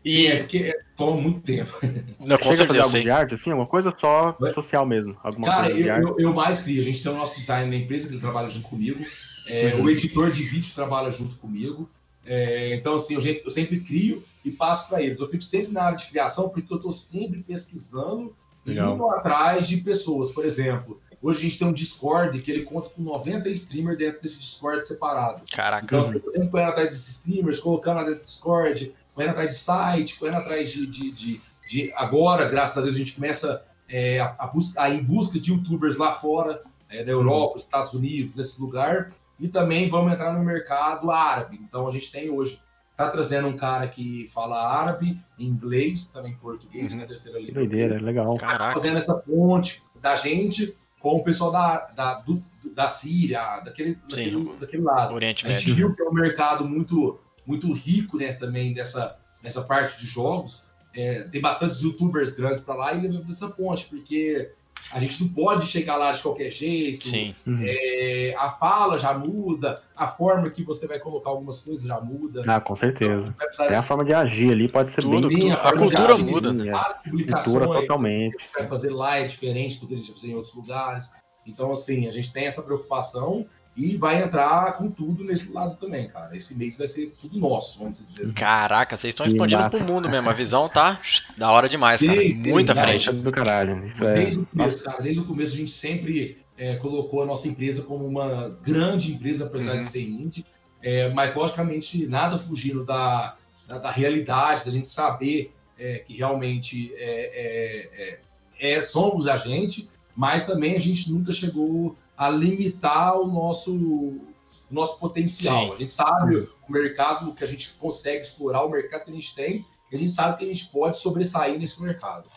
C: E... Sim, é porque toma muito tempo. <laughs>
B: Não, com Chega fazer algo de arte, assim, uma coisa só Mas... social mesmo. Alguma
C: Cara,
B: eu,
C: eu, eu, mais crio. A gente tem o nosso design na empresa que ele trabalha junto comigo. É, o editor de vídeo trabalha junto comigo. É, então, assim, eu, eu, sempre crio e passo para eles. Eu fico sempre na área de criação porque eu estou sempre pesquisando Legal. indo atrás de pessoas. Por exemplo, hoje a gente tem um Discord que ele conta com 90 streamers dentro desse Discord separado.
A: Caraca.
C: Então, você sempre correndo atrás desses streamers, colocando dentro do Discord, correndo atrás de site, correndo atrás de, de, de, de... Agora, graças a Deus, a gente começa é, a, a, a ir em busca de youtubers lá fora, é, da Europa, uhum. Estados Unidos, nesse lugar. E também vamos entrar no mercado árabe. Então, a gente tem hoje Tá trazendo um cara que fala árabe, inglês, também português, uhum. né? Terceira língua.
B: Doideira, legal.
C: Tá Caraca. fazendo essa ponte da gente com o pessoal da, da, do, da Síria, daquele, daquele, daquele lado.
A: Oriente
C: a gente viu que é um mercado muito, muito rico, né, também dessa, nessa parte de jogos. É, tem bastantes youtubers grandes para lá e leva dessa ponte, porque a gente não pode chegar lá de qualquer jeito.
A: Sim.
B: Uhum.
C: É, a fala já muda, a forma que você vai colocar algumas coisas já muda.
B: Ah, com certeza. Então, Até a forma de agir ali pode ser
A: tudo,
B: bem.
A: Sim, a, a cultura muda. Né?
C: As publicações.
B: Cultura totalmente.
C: A gente vai fazer lá é diferente do que a gente vai fazer em outros lugares. Então, assim, a gente tem essa preocupação e vai entrar com tudo nesse lado também, cara. Esse mês vai ser tudo nosso, vamos dizer assim.
A: Caraca, vocês estão expandindo pro mundo mesmo. A visão tá da hora demais, sim, cara. Sim, Muita frente.
B: Do caralho.
C: Isso é desde, é... o começo, cara, desde o começo a gente sempre é, colocou a nossa empresa como uma grande empresa, apesar uhum. de ser indie. É, mas, logicamente, nada fugindo da, da, da realidade, da gente saber é, que realmente é, é, é, somos a gente, mas também a gente nunca chegou a limitar o nosso, o nosso potencial. Sim. A gente sabe o mercado que a gente consegue explorar, o mercado que a gente tem, e a gente sabe que a gente pode sobressair nesse mercado.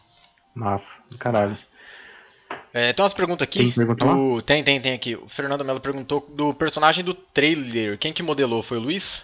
B: Massa, caralho.
A: É, tem umas perguntas aqui. Tem, do... tem, tem, tem aqui. O Fernando Melo perguntou do personagem do trailer. Quem que modelou? Foi o Luiz?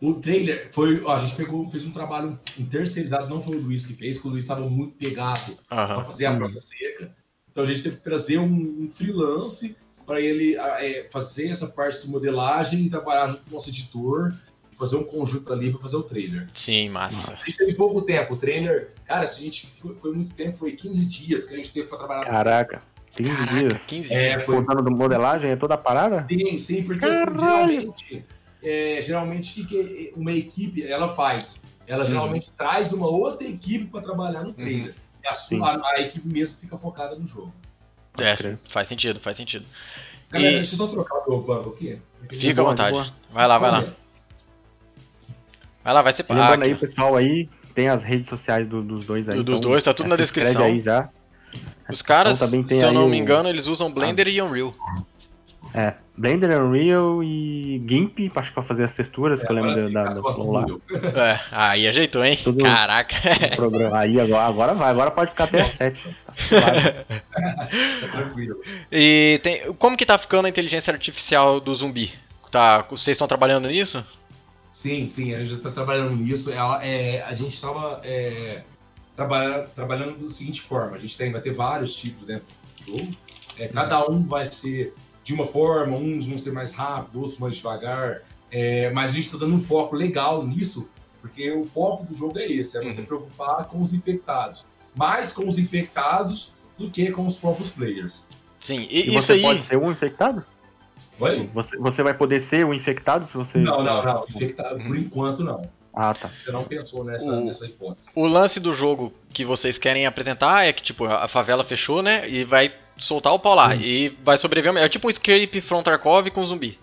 C: O trailer foi. Ó, a gente pegou, fez um trabalho terceirizado, não foi o Luiz que fez, porque o Luiz estava muito pegado uhum. para fazer a prosa seca. Então a gente teve que trazer um, um freelance para ele é, fazer essa parte de modelagem e trabalhar junto com o nosso editor fazer um conjunto ali para fazer o trailer.
A: Sim, massa.
C: A gente teve pouco tempo. O trailer, cara, se a gente foi, foi muito tempo, foi 15 dias que a gente teve para trabalhar.
B: Caraca. 15 Caraca, dias.
A: 15
B: é, dias. Foi... Contando do modelagem, é toda a parada?
C: Sim, sim, porque assim, geralmente, é, geralmente que uma equipe ela faz? Ela uhum. geralmente traz uma outra equipe para trabalhar no trailer. Uhum. A, sua, a, a, equipe mesmo fica focada no jogo.
A: É, faz sentido, faz sentido.
C: Galera, e... deixa eu só trocar o banco aqui.
A: Fica à vontade. Vai lá, vai lá. Vai lá, vai ser
B: Lembrando ah, aí, pessoal, aí, tem as redes sociais do, dos dois aí.
A: Dos então, dois, tá tudo na descrição.
B: aí já.
A: Os caras, se eu não me engano, eles usam Blender ah. e Unreal.
B: É, Blender, Unreal e GIMP, acho que pra fazer as texturas, é, que eu lembro assim, da, da, lá. <laughs>
A: É, aí ajeitou, hein? Tudo Caraca.
B: Programa. Aí agora, agora vai, agora pode ficar até 7.
A: tá tranquilo. <laughs> E tem, como que tá ficando a inteligência artificial do zumbi? Tá, vocês estão trabalhando nisso?
C: Sim, sim, a gente está trabalhando nisso. Ela, é, a gente estava é, trabalhando, trabalhando da seguinte forma: a gente tem, vai ter vários tipos dentro do jogo. É, cada um vai ser de uma forma, uns vão ser mais rápidos, outros mais devagar. É, mas a gente está dando um foco legal nisso, porque o foco do jogo é esse: é você uhum. preocupar com os infectados. Mais com os infectados do que com os próprios players.
A: Sim,
B: e, e você aí... pode ser um infectado? Oi? Você, você vai poder ser o infectado se você.
C: Não, não, não. Infectado, por enquanto, não.
B: Ah, tá.
C: Você não pensou nessa, o, nessa hipótese.
A: O lance do jogo que vocês querem apresentar é que, tipo, a favela fechou, né? E vai soltar o pau lá. E vai sobreviver. É tipo um escape from Tarkov com zumbi.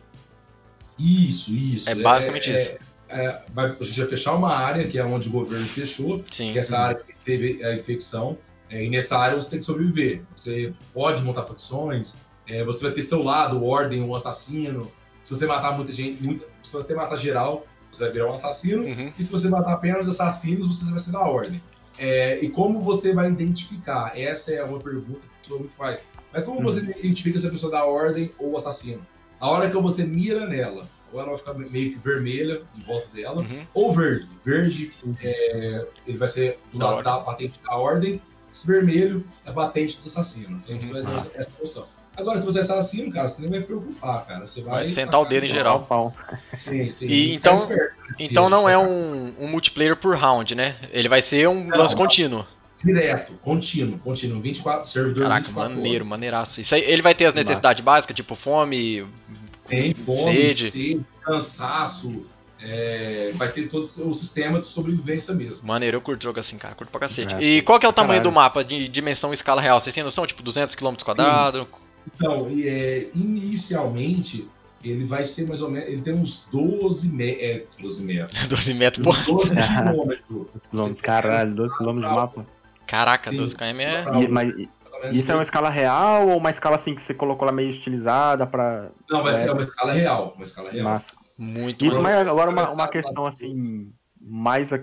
C: Isso, isso.
A: É basicamente é, isso.
C: É, é, vai, a gente vai fechar uma área, que é onde o governo fechou, Sim. que é essa área que teve a infecção. É, e nessa área você tem que sobreviver. Você pode montar facções, é, você vai ter seu lado, o ordem, o assassino. Se você matar muita gente, muita, se você matar geral, você vai virar um assassino. Uhum. E se você matar apenas assassinos, você vai ser da ordem. É, e como você vai identificar? Essa é uma pergunta que a pessoa muito faz. Mas como uhum. você identifica se a pessoa da ordem ou assassino? A hora que você mira nela, ou ela vai ficar meio que vermelha em volta dela, uhum. ou verde. Verde, é, ele vai ser do lado da patente da ordem, esse vermelho é a patente do assassino. Então você vai ter essa, essa noção. Agora, se você é assassino, cara, você nem vai preocupar, cara. Você vai.
A: vai sentar o dedo em geral.
B: Pau. <laughs>
A: Sim, sim. E então, esperto, então não é um, um, multiplayer por round, né? Ele vai ser um não, lance contínuo.
C: Direto, contínuo, contínuo, 24, servidor
A: Caraca,
C: 24
A: maneiro, maneiraço. Isso aí, ele vai ter as necessidades básicas, tipo fome,
C: Tem fome, sede, sede cansaço, é, vai ter todo o sistema de sobrevivência mesmo.
A: Maneiro, eu curto jogo assim, cara, curto pra cacete. É, e qual que é o tamanho caralho. do mapa de dimensão e escala real? Vocês têm noção? Tipo, 200 km quadrados?
C: Então, é, inicialmente, ele vai ser mais ou menos. Ele tem uns 12, me, é, 12 metros.
A: 12 metros, porra. 12
B: quilômetros. <laughs> Caralho, 12 quilômetros de mapa.
A: Caraca, Sim, 12 km é.
B: E, mas, isso é uma escala real ou uma escala assim que você colocou lá meio estilizada pra.
C: Não, vai é... ser uma escala real. Uma escala real. Massa.
A: Muito
B: Isso, mas agora uma, uma questão assim, mais é,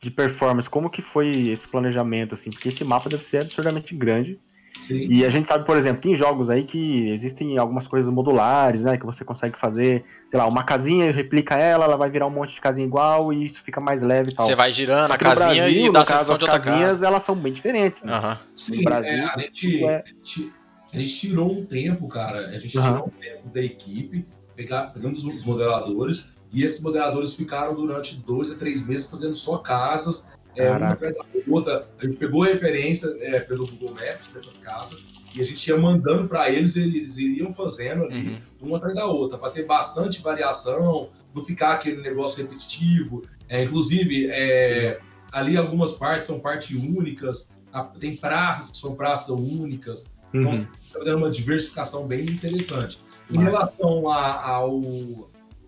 B: de performance, como que foi esse planejamento, assim? Porque esse mapa deve ser absurdamente grande. Sim. E a gente sabe, por exemplo, tem jogos aí que existem algumas coisas modulares, né? Que você consegue fazer, sei lá, uma casinha e replica ela, ela vai virar um monte de casinha igual e isso fica mais leve e tal.
A: Você vai girando a casinha Brasil, e dá
B: no caso, as casinhas, elas são bem diferentes, né?
C: Uhum. Sim, Brasil, é, a, gente, é... a gente tirou um tempo, cara. A gente uhum. tirou um tempo da equipe, pegar, pegamos os modeladores e esses modeladores ficaram durante dois a três meses fazendo só casas é, uma atrás da outra. A gente pegou referência é, pelo Google Maps dessas casas e a gente ia mandando para eles, eles iriam fazendo ali, uhum. uma atrás da outra, para ter bastante variação, não ficar aquele negócio repetitivo. É, inclusive, é, ali algumas partes são partes únicas, tem praças que são praças únicas. Então, uhum. Você está fazendo uma diversificação bem interessante. Em relação a, ao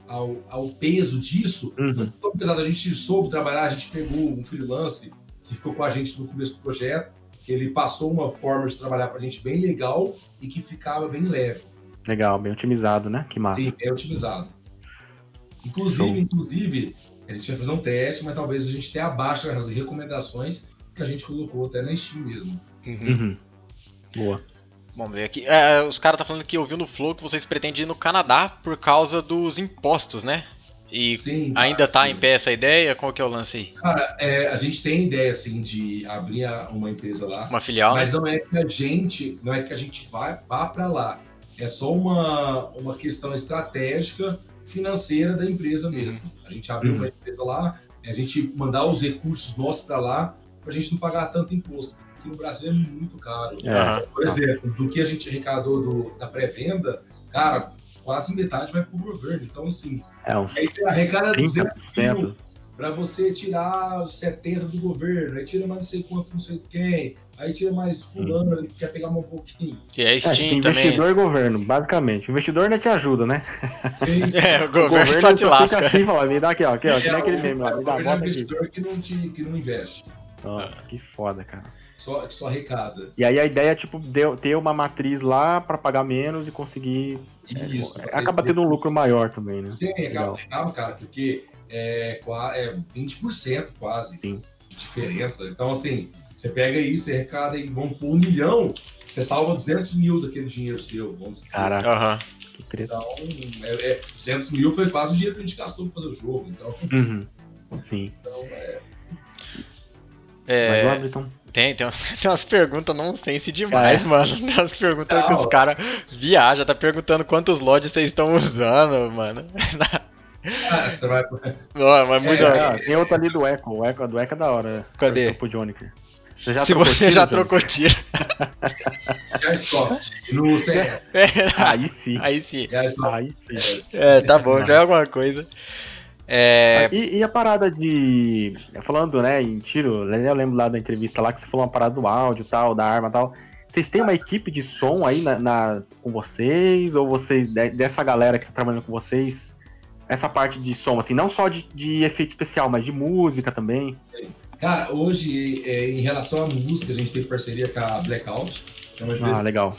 C: ao, ao peso disso, uhum. apesar da gente soube trabalhar, a gente pegou um freelance que ficou com a gente no começo do projeto, ele passou uma forma de trabalhar para a gente bem legal e que ficava bem leve.
B: Legal, bem otimizado, né? Que massa.
C: Sim, bem otimizado. Inclusive, inclusive, a gente vai fazer um teste, mas talvez a gente tenha abaixo as recomendações que a gente colocou até na Steam mesmo.
B: Uhum. Uhum. Boa.
A: Ver aqui. É, os caras tá falando que ouviu no Flow que vocês pretendem ir no Canadá por causa dos impostos, né? E sim, ainda tá sim. em pé essa ideia? Qual que é o lance aí?
C: Cara, é, a gente tem ideia assim de abrir uma empresa lá.
A: Uma filial.
C: Mas né? não é que a gente, não é que a gente vá, vá para lá. É só uma, uma questão estratégica financeira da empresa uhum. mesmo. Uhum. A gente abriu uhum. uma empresa lá, a gente mandar os recursos nossos para lá, para a gente não pagar tanto imposto aqui no Brasil é muito caro. É. Por exemplo, do que a gente arrecadou do, da pré-venda, cara, quase metade vai para o governo. Então, assim,
B: é,
C: aí você arrecada 200 mil, para você tirar 70 do governo, aí tira mais não sei quanto, não sei quem, aí tira mais fulano, ele quer pegar mais um pouquinho.
A: E é Steam
B: é, investidor
A: também.
B: e governo, basicamente. O investidor não te ajuda, né?
A: Sim. <laughs> É, o governo, o governo só te lasca. Fica
B: assim, fala, me dá aqui, ó, aqui, ó, é, aquele meme
C: lá,
B: me dá,
C: bota é o investidor que não, te, que não investe.
B: Nossa, que foda, cara.
C: Só, só arrecada.
B: E aí a ideia é, tipo, ter uma matriz lá para pagar menos e conseguir...
C: Isso.
B: É, acaba tendo um lucro maior também, né?
C: Sim, acaba legal, cara, porque é, é 20% quase Sim. de diferença. Então, assim, você pega isso, você arrecada e vamos por um milhão, você salva 200 mil daquele dinheiro seu, vamos
B: dizer Caraca. Assim. Que
C: treta. Então, é, é, 200 mil foi quase o dinheiro que a gente gastou para fazer o jogo. Então,
B: uhum. Sim.
C: Então, é...
A: É... Mas, tem, tem, <laughs> tem umas perguntas nonsense demais, é. mano. Tem umas perguntas Não. que os caras viajam, tá perguntando quantos lodes vocês estão usando, mano.
C: Ah, você vai. <laughs>
A: Não, mas muito.
B: É, tem outro ali do Echo. O Echo do Echo é da hora.
A: Cadê?
B: Pro.
A: Você já Se você tiro, já trocou tiro. <laughs>
C: Scoff. No CS.
B: É, aí sim.
A: Aí sim.
B: Aí sim.
A: É, tá bom, já é alguma coisa. É...
B: E, e, a parada de. Falando, né, em tiro, eu lembro lá da entrevista lá que você falou uma parada do áudio tal, da arma tal. Vocês têm uma equipe de som aí na, na com vocês? Ou vocês, dessa galera que tá trabalhando com vocês, essa parte de som, assim, não só de, de efeito especial, mas de música também?
C: Cara, hoje, é, em relação à música, a gente tem parceria com a Blackout,
B: que é uma empresa ah, legal.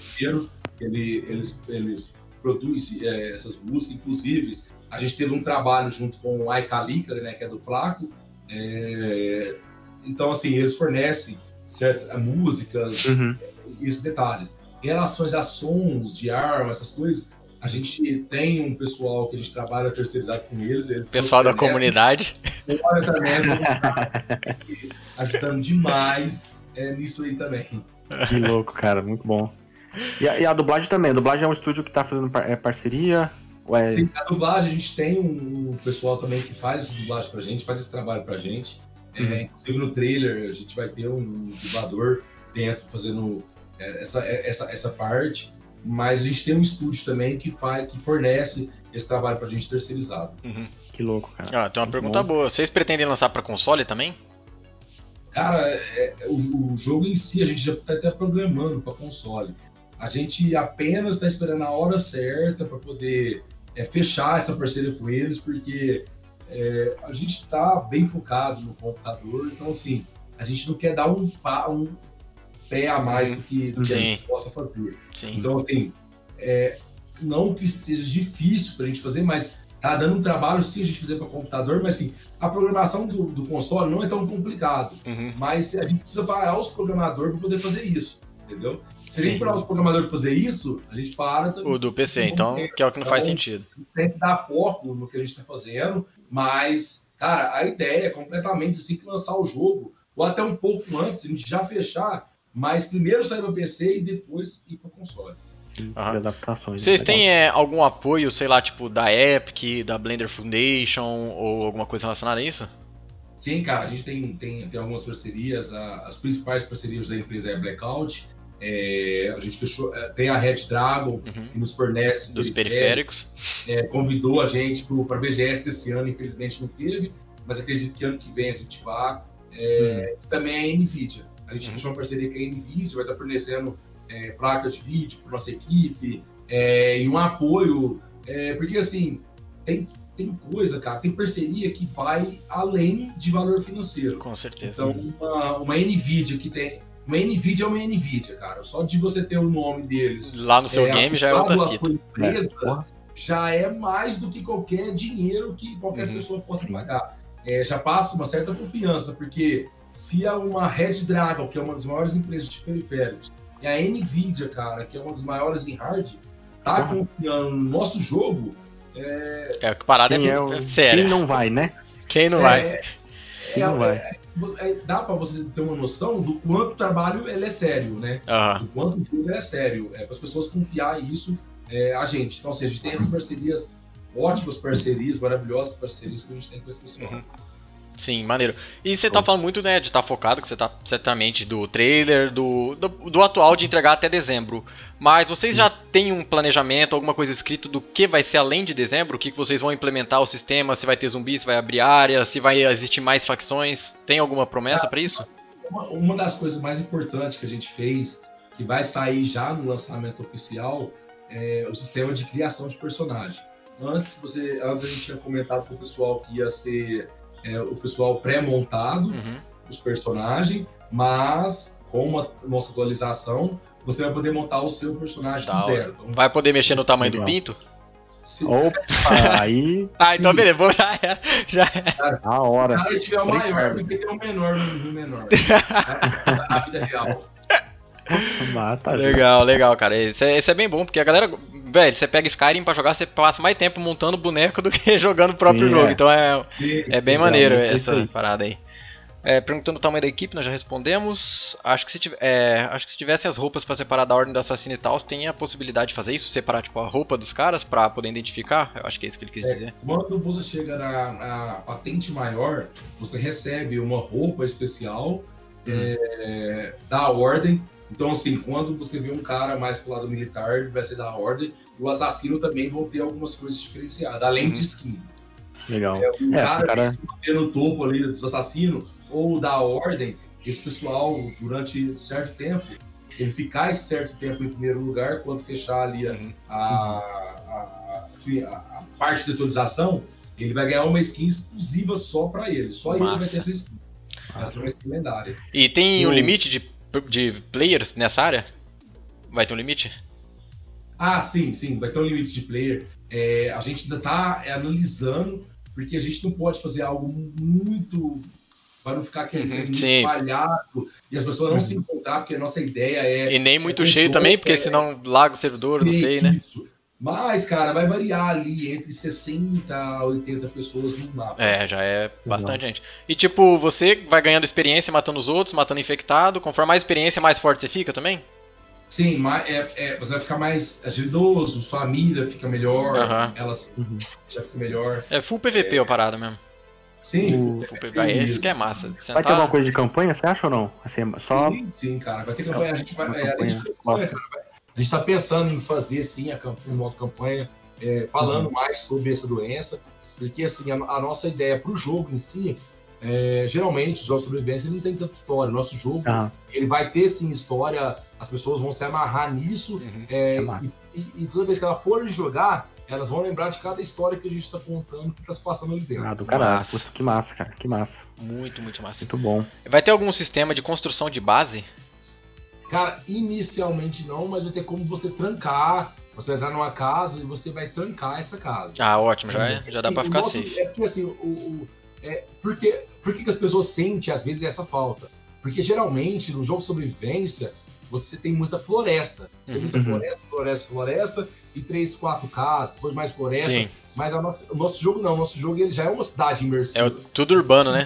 C: Ele, eles, eles produzem é, essas músicas, inclusive, a gente teve um trabalho junto com o Aicalica, né, que é do Flaco, é, então, assim, eles fornecem certas músicas, uhum. esses detalhes. Em relação a sons de arma, essas coisas, a gente tem um pessoal que a gente trabalha terceirizado com eles. eles
A: pessoal da comunidade.
C: também, ajudando demais é, nisso aí também.
B: Que louco, cara, muito bom. E a, e a, dublagem também. A dublagem é um estúdio que está fazendo par é parceria?
C: É... Sim, a dublagem a gente tem um pessoal também que faz essa dublagem pra gente, faz esse trabalho pra gente. É, uhum. É, inclusive no trailer a gente vai ter um dublador dentro fazendo é, essa, essa, essa parte mas a gente tem um estúdio também que faz, que fornece esse trabalho pra gente terceirizado.
A: Uhum.
B: Que louco, cara.
A: Ah, tem uma Muito pergunta bom. boa. Vocês pretendem lançar para console também?
C: Cara, é, é, o, o, jogo em si a gente já tá até programando para console. A gente apenas está esperando a hora certa para poder é, fechar essa parceria com eles, porque é, a gente está bem focado no computador, então assim, a gente não quer dar um, um, pé a mais do que, do que a gente possa fazer. Sim. Então, assim, é, não que seja difícil para a gente fazer, mas tá dando um trabalho sim a gente fazer para computador, mas assim, a programação do, do console não é tão complicado, uhum. mas a gente precisa parar os programadores para poder fazer isso, entendeu? Se a gente parar os programadores para fazer isso, a gente para também.
A: O do PC, então, que é o que não faz então, sentido.
C: Tem que dar foco no que a gente está fazendo, mas, cara, a ideia é completamente assim que lançar o jogo, ou até um pouco antes, a gente já fechar mas primeiro sair para PC e depois ir para console.
B: Uhum.
A: Vocês têm é, algum apoio, sei lá, tipo da Epic, da Blender Foundation ou alguma coisa relacionada a isso?
C: Sim, cara, a gente tem, tem, tem algumas parcerias. as principais parcerias da empresa é a Blackout. É, a gente fechou. É, tem a Red Dragon, uhum. que nos fornece.
A: Dos periféricos.
C: É, convidou a gente para a BGS desse ano, infelizmente não teve, mas acredito que ano que vem a gente vá. É, uhum. Também a Nvidia. A gente uhum. fechou uma parceria com a NVIDIA, vai estar fornecendo é, placas de vídeo para nossa equipe é, e um apoio, é, porque assim, tem, tem coisa, cara, tem parceria que vai além de valor financeiro.
A: Com certeza.
C: Então, uma, uma NVIDIA que tem. Uma NVIDIA é uma NVIDIA, cara. Só de você ter o nome deles.
A: Lá no seu é, game já é outra fita.
C: Empresa, já é mais do que qualquer dinheiro que qualquer uhum. pessoa possa pagar. É, já passa uma certa confiança, porque se a uma Red Dragon, que é uma das maiores empresas de periféricos, e a Nvidia, cara, que é uma das maiores em hard, tá confiando no nosso jogo. É,
A: é que parada
B: quem
A: é,
B: é, é séria. Quem não vai, né?
A: Quem não vai?
C: É, quem não vai? É, é, dá para você ter uma noção do quanto o trabalho ele é sério, né?
A: Uhum.
C: Do quanto o jogo é sério. É para as pessoas confiar isso a gente. Então, assim, a gente tem essas parcerias, ótimas parcerias, maravilhosas parcerias que a gente tem com esse pessoal. Uhum.
A: Sim, maneiro. E você tá falando muito, né, de estar tá focado, que você tá certamente do trailer, do, do, do, atual de entregar até dezembro. Mas vocês Sim. já têm um planejamento, alguma coisa escrito do que vai ser além de dezembro? O que, que vocês vão implementar o sistema? Se vai ter zumbi, se vai abrir área, se vai existir mais facções? Tem alguma promessa ah, para isso?
C: Uma, uma das coisas mais importantes que a gente fez, que vai sair já no lançamento oficial, é o sistema de criação de personagem. Antes, você, antes a gente tinha comentado com o pessoal que ia ser é, o pessoal pré-montado, uhum. os personagens, mas com a nossa atualização, você vai poder montar o seu personagem do zero.
A: Então, vai poder mexer no tamanho do pinto?
B: Sim. Opa, <laughs> aí.
A: ah, então Sim. beleza, <laughs> já é. Já
B: é. a hora.
C: Se tiver o maior do que ter o menor no menor. <laughs> a vida real. <laughs>
A: Mata, legal, legal, cara. Isso é, isso é bem bom, porque a galera. Velho, você pega Skyrim pra jogar, você passa mais tempo montando boneco do que <laughs> jogando o próprio Sim, jogo. É. Então é, Sim, é bem maneiro essa parada aí. É, perguntando o tamanho da equipe, nós já respondemos. Acho que se, tiver, é, acho que se tivesse as roupas para separar da ordem da assassino e tal, você tem a possibilidade de fazer isso? Separar tipo, a roupa dos caras para poder identificar? Eu acho que é isso que ele quis
C: é,
A: dizer.
C: Quando você chega na, na, patente maior, você recebe uma roupa especial hum. é, da ordem então, assim, quando você vê um cara mais pro lado militar, vai ser da ordem, e o assassino também vão ter algumas coisas diferenciadas, além uhum. de skin.
B: Legal.
C: É, o é, cara, cara... que se no topo ali dos assassinos, ou da ordem, esse pessoal, durante certo tempo, ele ficar esse certo tempo em primeiro lugar, quando fechar ali a, uhum. a, a, a, parte de atualização, ele vai ganhar uma skin exclusiva só para ele. Só Massa. ele vai ter essa skin. Essa é uma skin lendária.
A: E tem um limite de de players nessa área? Vai ter um limite?
C: Ah, sim, sim, vai ter um limite de player. É, a gente ainda está é, analisando, porque a gente não pode fazer algo muito para não ficar aquele uhum, espalhado e as pessoas não uhum. se encontrar, porque a nossa ideia é.
A: E nem muito é cheio também, porque senão lago o servidor, não sei, né? Isso.
C: Mas, cara, vai variar ali entre 60 a 80 pessoas no mapa.
A: É, já é bastante Não. gente. E tipo, você vai ganhando experiência matando os outros, matando infectado. Conforme mais experiência, mais forte você fica também?
C: Sim, mas é, é, você vai ficar mais agilidoso, sua mira fica melhor, uhum. elas uhum. já fica melhor.
A: É full PVP é. a parada mesmo.
C: Sim,
A: full PVP. Aí isso que é massa.
B: Vai ter alguma coisa de campanha, você acha ou não?
C: Assim, só... Sim, sim, cara. Vai ter campanha. A gente vai. É, a gente, campanha, cara, vai a gente está pensando em fazer sim a campanha, modo campanha, é, falando uhum. mais sobre essa doença, porque assim a, a nossa ideia para o jogo em si, é, geralmente os jogos de sobrevivência não tem tanta história. Nosso jogo uhum. ele vai ter sim história, as pessoas vão se amarrar nisso uhum. é, e, e, e, toda vez que elas forem jogar, elas vão lembrar de cada história que a gente está contando, que está se passando ali dentro.
B: Ah, do caralho. que massa, cara. Que massa.
A: Muito, muito massa.
B: Muito bom.
A: Vai ter algum sistema de construção de base?
C: Cara, inicialmente não, mas vai ter como você trancar. Você vai entrar numa casa e você vai trancar essa casa.
A: Ah, ótimo, já, é, já dá assim, pra ficar nosso,
C: safe. É porque assim, o, o, é, porque, por que as pessoas sentem às vezes essa falta? Porque geralmente no jogo sobrevivência você tem muita floresta. Você tem muita uhum. floresta, floresta, floresta, e três, quatro casas, depois mais floresta. Sim. Mas nossa, o nosso jogo não, o nosso jogo ele já é uma cidade imersiva.
A: É tudo urbano, né?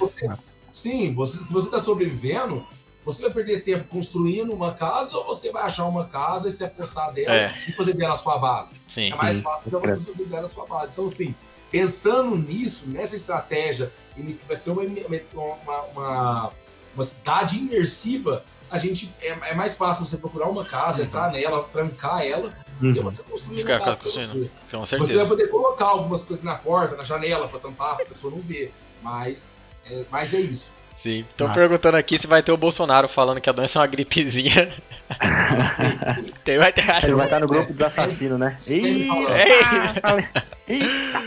C: sim, você, se você está sobrevivendo, você vai perder tempo construindo uma casa ou você vai achar uma casa e se apossar dela é. e fazer dela a sua base?
A: Sim.
C: É mais fácil para você fazer dela a sua base. Então, assim, pensando nisso, nessa estratégia, que vai ser uma, uma, uma, uma cidade imersiva, a gente é, é, mais fácil você procurar uma casa, entrar nela, trancar ela, uhum. e você construir uma casa você. Você vai poder colocar algumas coisas na porta, na janela, para tampar, para a pessoa não ver. Mas é, mas é isso.
A: Sim. Estão perguntando aqui se vai ter o Bolsonaro falando que a doença é uma gripezinha. <laughs>
B: Tem, vai ter... Ele vai estar no grupo dos assassinos, né?
C: Eita!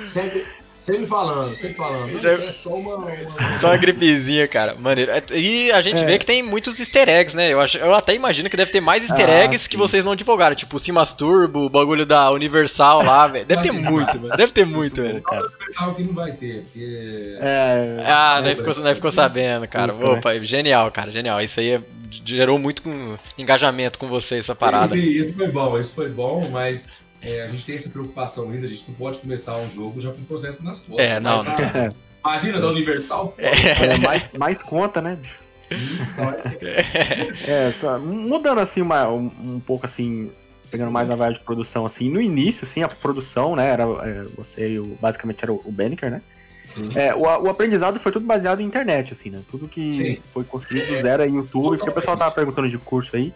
C: Sempre, Sempre falando, sempre falando. Isso é, é só uma, uma,
A: Só uma gripezinha, cara. Maneiro. É, e a gente é. vê que tem muitos easter eggs, né? Eu, acho, eu até imagino que deve ter mais easter ah, eggs sim. que vocês não divulgaram. Tipo, o Simas Turbo, o bagulho da Universal lá, velho. Deve ter muito, mano. Deve ter muito, velho.
C: Cara. Universal que não vai ter, porque...
A: É, ah, daí ficou, daí ficou sabendo, cara. Isso, Opa, né? genial, cara, genial. Isso aí gerou muito engajamento com vocês, essa parada.
C: Sim, sim, isso foi bom, isso foi bom, mas é, a gente tem essa preocupação ainda, a gente não pode começar um jogo já com o processo nas costas.
A: É, não. Tá,
C: imagina da Universal.
B: É, é mais, mais conta, né? é, tá, mudando assim uma, um, um, pouco assim, pegando mais na vibe de produção assim, no início assim, a produção, né, era é, você e o, basicamente era o, o né? É, o, o, aprendizado foi tudo baseado em internet, assim, né? Tudo que Sim. foi construído do zero é YouTube, porque o pessoal tava perguntando de curso aí.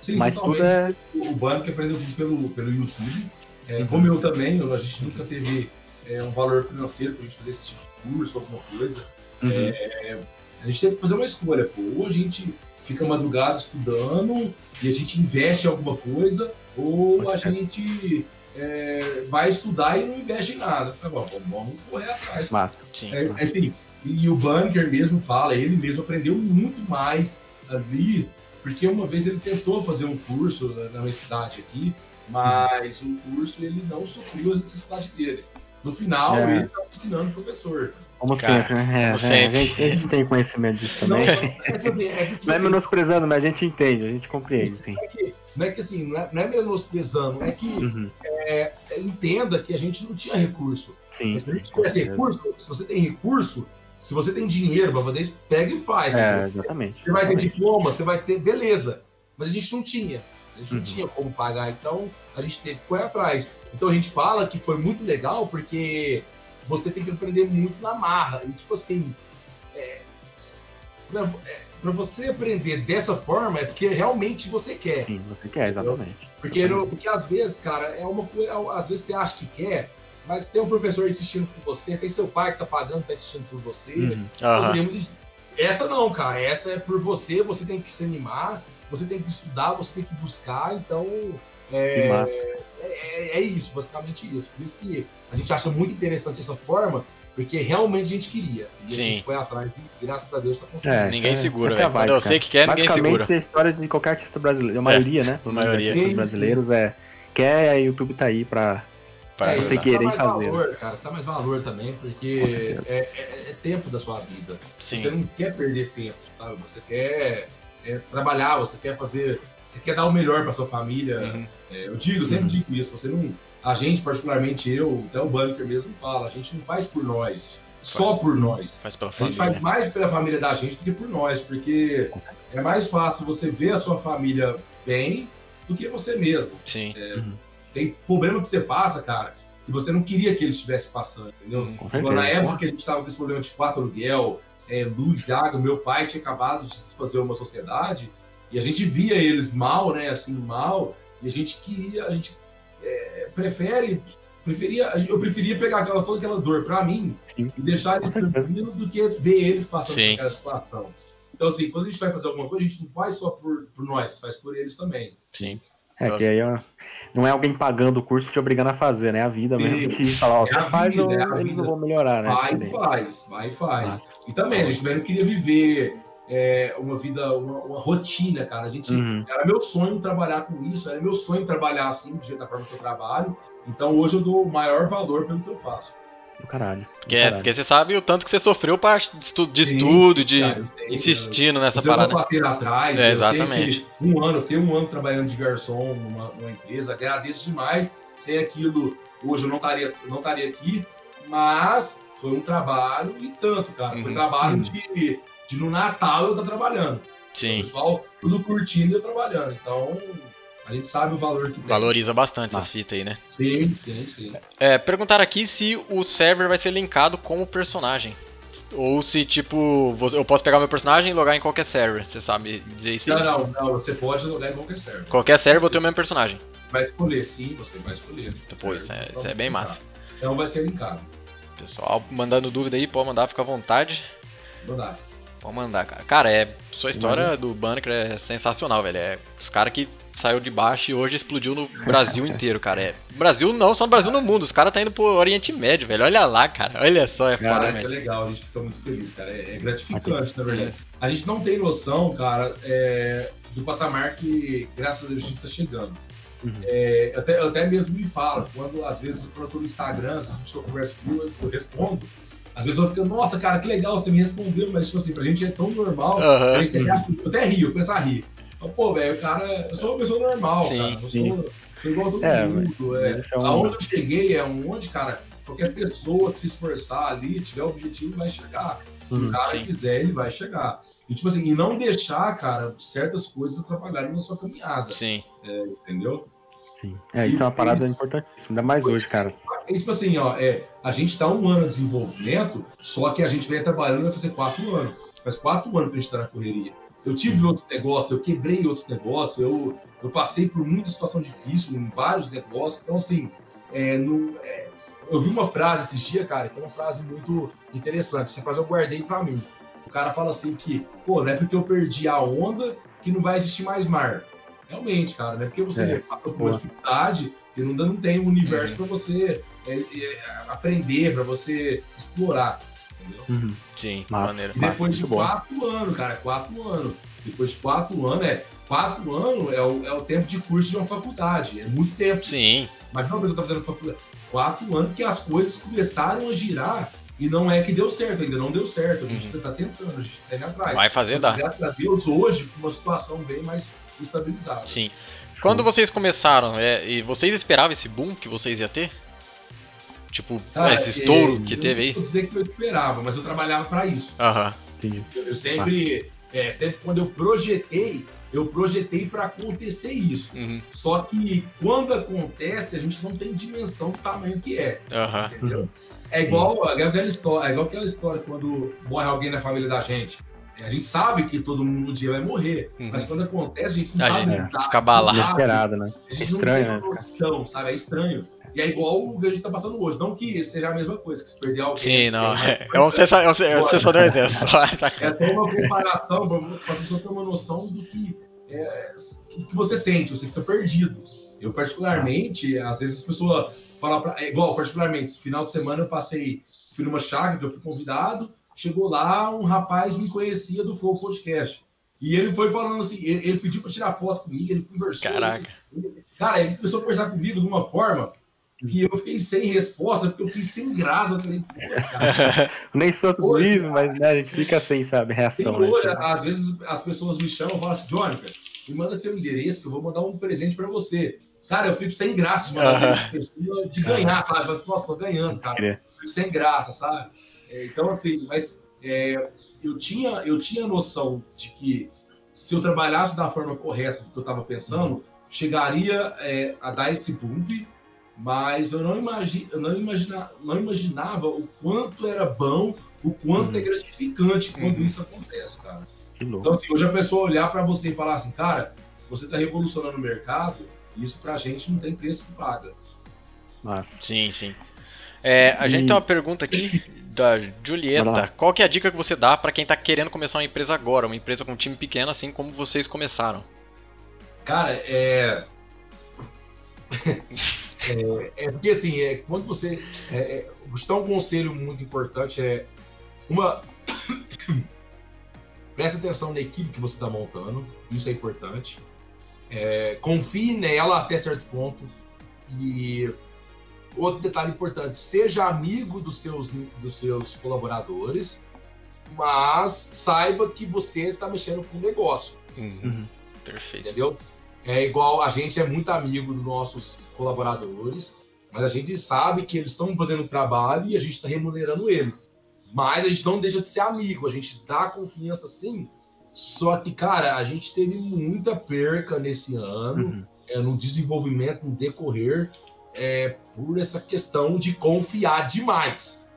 B: Sim, mas tudo é.
C: O banco aprendeu pelo, pelo YouTube. É, uhum. Como eu também, a gente nunca teve é, um valor financeiro pra gente fazer esse tipo de curso, alguma coisa. Uhum. É, a gente teve que fazer uma escolha, pô. Ou a gente fica madrugada estudando e a gente investe em alguma coisa, ou a gente é, vai estudar e não investe em nada. Tá bom, vamos correr atrás. Sim. É, é, assim, e o Bunker mesmo fala, ele mesmo aprendeu muito mais ali, porque uma vez ele tentou fazer um curso na universidade aqui, mas o curso ele não supriu a necessidade dele. No final, é. ele está ensinando o professor.
B: Como Cara, sempre, né? É, sempre. É, a, gente, a, gente, tem conhecimento disso também. Não, é, é, é, tipo não é assim, menosprezando, mas a gente entende, a gente compreende. Sim.
C: É que, não é que assim, não é, não é menosprezando, é que uhum. é, entenda que a gente não tinha recurso.
B: Sim,
C: se a gente tivesse recurso, se você tem recurso, se você tem dinheiro para fazer isso, pega e faz.
B: É, exatamente.
C: Você vai ter diploma, você vai ter, beleza. Mas a gente não tinha. A gente uhum. não tinha como pagar, então a gente teve que correr atrás. Então a gente fala que foi muito legal porque você tem que aprender muito na marra. E tipo assim, é, pra, é, pra você aprender dessa forma é porque realmente você quer.
B: Sim, você quer, exatamente.
C: Porque, porque às vezes, cara, é uma coisa. Às vezes você acha que quer, mas tem um professor insistindo por você, tem seu pai que tá pagando, tá insistindo por você. Uhum. Uhum. Essa não, cara. Essa é por você, você tem que se animar, você tem que estudar, você tem que buscar, então. É, é, é, isso, basicamente isso. Por isso que a gente acha muito interessante essa forma, porque realmente a gente queria. E Sim. a gente foi atrás e graças a Deus está conseguindo.
A: É, ninguém é, segura, é Quando eu sei que quer, ninguém segura.
B: a história de qualquer artista brasileiro, a maioria, né?
A: A maioria.
B: Sim, brasileiros é quer, a YouTube tá aí para
C: para é, você querer fazer. Valor, cara, você dá mais valor também, porque é, é, é, tempo da sua vida. Sim. Você não quer perder tempo, sabe? Você quer é, trabalhar, você quer fazer você quer dar o melhor para sua família. Uhum. É, eu digo, sempre uhum. digo isso. Você não, a gente, particularmente eu, até o Bunker mesmo fala, a gente não faz por nós, só por nós.
A: Faz pela
C: família. A gente faz mais pela família da gente do que por nós, porque é mais fácil você ver a sua família bem do que você mesmo.
A: Sim.
C: É, uhum. Tem problema que você passa, cara, que você não queria que ele estivesse passando, entendeu? Uhum. Na época que a gente estava com esse problema de quarto aluguel, é, luz, água, meu pai tinha acabado de desfazer uma sociedade, e a gente via eles mal, né? Assim, mal. E a gente queria, a gente é, prefere, preferia, eu preferia pegar aquela, toda aquela dor para mim Sim. e deixar eles tranquilos do que ver eles passando Sim. por aquela situação. Então, assim, quando a gente vai fazer alguma coisa, a gente não faz só por, por nós, faz por eles também.
A: Sim.
B: É, que aí ó, não é alguém pagando o curso te obrigando a fazer, né? A vida Sim. mesmo que fala, ó, é você faz vida, ou é eles não vão melhorar, né?
C: Vai e faz, vai e faz. Ah. E também, a gente não queria viver é, uma vida, uma, uma, rotina, cara. A gente, uhum. Era meu sonho trabalhar com isso, era meu sonho trabalhar assim, do jeito da forma que eu trabalho. Então hoje eu dou o maior valor pelo que eu faço.
B: Do caralho.
A: Porque, é, porque você sabe o tanto que você sofreu pra estu de sim, estudo, de cara, sei, insistindo eu, nessa parada.
C: Eu passei lá atrás,
A: é, exatamente.
C: um ano, eu fiquei um ano trabalhando de garçom numa, numa empresa, agradeço demais. Sem aquilo, hoje eu não estaria, não estaria aqui, mas foi um trabalho e tanto, cara. Foi um uhum. trabalho uhum. de de no Natal eu estar trabalhando.
A: Sim.
C: O pessoal tudo curtindo e eu trabalhando. Então, a gente sabe o valor que tem.
A: Valoriza bastante essas fitas aí, né?
C: Sim, sim, sim.
A: É, perguntar aqui se o server vai ser linkado com o personagem. Ou se, tipo, eu posso pegar meu personagem e logar em qualquer server. Você sabe dizer isso?
C: Não, não, não. Você pode logar em qualquer server.
A: Qualquer server vou ter o mesmo personagem.
C: Vai escolher, sim, você vai escolher.
A: Depois, é, isso é bem massa.
C: Então vai ser linkado.
A: Pessoal, mandando dúvida aí, pode mandar, fica à vontade.
C: Mandar.
A: Pode mandar, cara. Cara, é. Sua história do Bunker é sensacional, velho. É os caras que saiu de baixo e hoje explodiu no Brasil <laughs> inteiro, cara. É. Brasil não, só no Brasil no mundo. Os caras tá indo pro Oriente Médio, velho. Olha lá, cara. Olha só, é
C: cara,
A: foda,
C: isso é legal, a gente fica muito feliz, cara. É, é gratificante, na verdade. A gente não tem noção, cara, é, do patamar que, graças a Deus, a gente tá chegando. Uhum. É, até, até mesmo me fala, quando às vezes eu tô no Instagram, se a pessoa conversa comigo, eu respondo. Às vezes eu fico, nossa, cara, que legal, você me respondeu, mas, tipo assim, pra gente é tão normal, uhum. a gente eu até rio, eu penso a rir. Então, pô, velho, cara, eu sou uma pessoa normal, sim, cara, eu sou, sou igual a todo é, mundo. É, é um... Aonde eu cheguei é onde, cara, qualquer pessoa que se esforçar ali, tiver objetivo, vai chegar. Se uhum, o cara sim. quiser, ele vai chegar. E, tipo assim, e não deixar, cara, certas coisas atrapalharem na sua caminhada.
A: Sim.
C: É, entendeu?
B: Sim. É, isso e, é uma parada importantíssima, ainda mais hoje, cara.
C: É, tipo assim, ó, é, a gente está um ano de desenvolvimento, só que a gente vem trabalhando vai fazer quatro anos. Faz quatro anos que a gente está na correria. Eu tive outros negócios, eu quebrei outros negócios, eu, eu passei por muita situação difícil em vários negócios. Então, assim, é, no, é, eu vi uma frase esses dias, cara, que é uma frase muito interessante. Essa frase eu guardei para mim. O cara fala assim que, pô, não é porque eu perdi a onda que não vai existir mais mar. Realmente, cara, não é porque você é, passou por uma dificuldade que não, não tem um universo uhum. para você é, é, aprender, para você explorar. Entendeu?
A: Uhum. Sim,
C: massa, maneira. E depois de quatro bom. anos, cara, quatro anos. Depois de quatro anos, é. Quatro anos é o, é o tempo de curso de uma faculdade. É muito tempo.
A: Sim.
C: Mas não, pessoa tá fazendo faculdade. Quatro anos que as coisas começaram a girar e não é que deu certo, ainda não deu certo. A gente uhum. tá tentando, a gente tá indo atrás.
A: Vai fazer, dá.
C: Graças a Deus, hoje, uma situação bem mais estabilizada.
A: Sim. Quando vocês começaram, é, e vocês esperavam esse boom que vocês iam ter? Tipo, ah, esse estouro é, que teve aí? Não
C: vou dizer que eu esperava, mas eu trabalhava para isso.
A: Aham,
C: entendi. Eu, eu sempre, ah. é, sempre quando eu projetei, eu projetei para acontecer isso. Uhum. Só que quando acontece, a gente não tem dimensão do tamanho que é.
A: Uhum.
C: Entendeu? É igual, é aquela história, é igual aquela história quando morre alguém na família da gente. A gente sabe que todo mundo um dia vai morrer, uhum. mas quando acontece, a gente não a sabe.
A: Gente, é, fica balado.
B: Desesperado,
C: né? A gente estranho, não tem né? noção, sabe? É estranho. E é igual o que a gente tá passando hoje. Não que seja a mesma coisa, que se perder alguém.
A: Sim, não. É, é você só, você só deu ideia.
C: É só uma comparação para a pessoa ter uma noção do que, é, que você sente, você fica perdido. Eu, particularmente, às vezes as pessoas falam pra, é igual, particularmente, final de semana eu passei, fui numa chácara que eu fui convidado, chegou lá, um rapaz me conhecia do Flow Podcast. E ele foi falando assim, ele, ele pediu para tirar foto comigo, ele conversou.
A: Caraca.
C: Ele, cara, ele começou a conversar comigo de uma forma e eu fiquei sem resposta, porque eu fiquei sem graça. falei, <laughs>
B: Nem sou tudo isso, mas né, a gente fica sem, sabe, reação. Né?
C: às vezes as pessoas me chamam e falam assim, Johnny, me manda seu endereço que eu vou mandar um presente para você. Cara, eu fico sem graça de mandar pessoa, de ganhar, sabe? Nossa, tô ganhando, cara. Fico sem graça, sabe? É, então, assim, mas é, eu, tinha, eu tinha noção de que se eu trabalhasse da forma correta do que eu estava pensando, chegaria é, a dar esse bump mas eu não, imagi eu não, imagina não imaginava o quanto era bom, o quanto uhum. é gratificante quando uhum. isso acontece, cara. Então, assim, hoje a pessoa olhar para você e falar assim, cara, você está revolucionando o mercado, isso para a gente não tem preço que paga.
A: Mas... Sim, sim. É, a e... gente tem uma pergunta aqui <laughs> da Julieta. Qual que é a dica que você dá para quem está querendo começar uma empresa agora, uma empresa com um time pequeno, assim como vocês começaram?
C: Cara, é. <laughs> É, é, porque assim, é, quando você. É, é, um conselho muito importante é uma. <coughs> Preste atenção na equipe que você está montando, isso é importante. É, confie nela até certo ponto. E outro detalhe importante: seja amigo dos seus, dos seus colaboradores, mas saiba que você está mexendo com o negócio.
A: Uhum. Perfeito.
C: Entendeu? É igual, a gente é muito amigo dos nossos colaboradores, mas a gente sabe que eles estão fazendo o trabalho e a gente está remunerando eles. Mas a gente não deixa de ser amigo, a gente dá confiança sim. Só que, cara, a gente teve muita perca nesse ano, uhum. é, no desenvolvimento, no decorrer, é, por essa questão de confiar demais.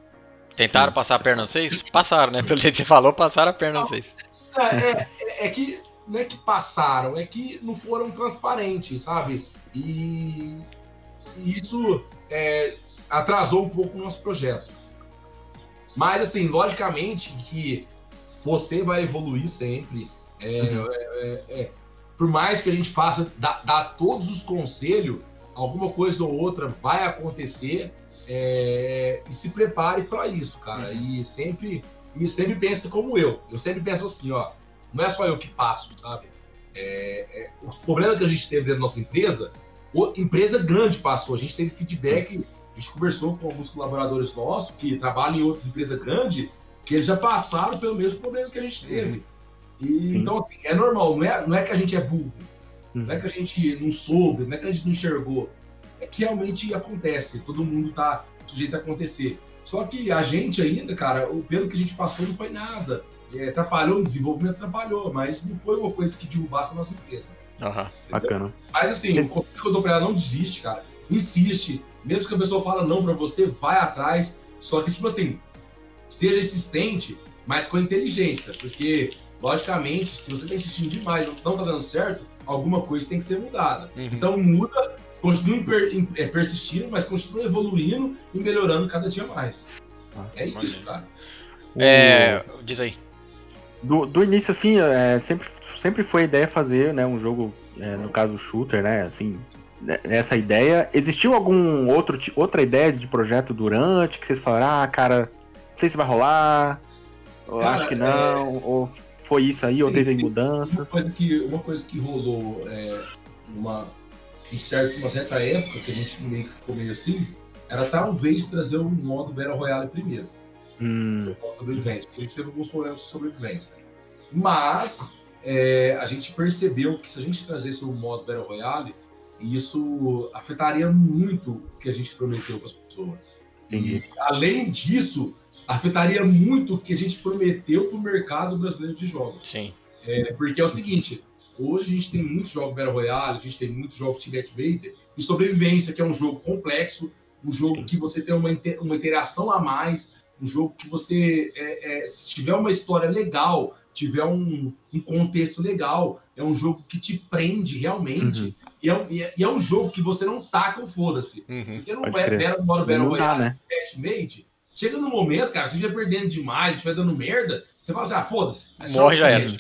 A: Tentaram sim. passar a perna vocês? Passaram, né? Pelo jeito que você falou, passaram a perna vocês.
C: É, é, é que não é que passaram, é que não foram transparentes, sabe? E, e isso é, atrasou um pouco o nosso projeto. Mas, assim, logicamente que você vai evoluir sempre. É, uhum. É, é, é, por mais que a gente faça, dá, dá, todos os conselhos, alguma coisa ou outra vai acontecer. É, e se prepare para isso, cara. Uhum. E sempre e sempre pense como eu. Eu sempre penso assim, ó não é só eu que passo, sabe? É, é, os problemas que a gente teve dentro da nossa empresa, a empresa grande passou, a gente teve feedback, a gente conversou com alguns colaboradores nossos que trabalham em outras empresas grandes, que eles já passaram pelo mesmo problema que a gente teve. E, então, assim, é normal, não é, não é que a gente é burro, não é que a gente não soube, não é que a gente não enxergou. É que realmente acontece, todo mundo está sujeito a acontecer. Só que a gente ainda, cara, pelo que a gente passou não foi nada é, atrapalhou o desenvolvimento, atrapalhou, mas não foi uma coisa que derrubasse a nossa empresa.
A: Uhum,
B: bacana.
C: Mas assim, o conselho que eu dou pra ela não desiste, cara. insiste. Mesmo que a pessoa fala não para você, vai atrás. Só que, tipo assim, seja insistente, mas com inteligência. Porque, logicamente, se você está insistindo demais não está dando certo, alguma coisa tem que ser mudada. Uhum. Então muda, continue per, é, persistindo, mas continue evoluindo e melhorando cada dia mais. Ah, é isso, cara.
A: É, diz aí.
B: Do, do início, assim, é, sempre, sempre foi a ideia fazer né, um jogo, é, no caso shooter, né? Assim, né, essa ideia. Existiu algum outro outra ideia de projeto durante que vocês falaram, ah, cara, não sei se vai rolar, eu cara, acho que não, é... ou foi isso aí, sim, ou teve mudanças?
C: Uma coisa que, uma coisa que rolou é, uma, um certo, uma certa época, que a gente meio que ficou meio assim, era talvez trazer o modo Battle Royale primeiro. Hum. Sobrevivência, porque a gente teve alguns problemas de sobrevivência. Mas é, a gente percebeu que se a gente trazesse o modo Battle Royale, isso afetaria muito o que a gente prometeu para as pessoas. E, além disso, afetaria muito o que a gente prometeu para o mercado brasileiro de jogos.
A: Sim.
C: É, porque é o seguinte, hoje a gente tem muitos jogos Battle Royale, a gente tem muitos jogos de Bater e Sobrevivência, que é um jogo complexo, um jogo que você tem uma, uma interação a mais, um jogo que você, é, é, se tiver uma história legal, tiver um, um, contexto legal, é um jogo que te prende realmente. Uhum. E, é um, e, é, um jogo que você não taca o foda-se. Uhum. Porque não é Battle, Battle, Battle Royale, né? Made, Chega no momento, cara, você estiver perdendo demais, estiver dando merda, você fala assim, ah, foda-se.
A: Morre já era.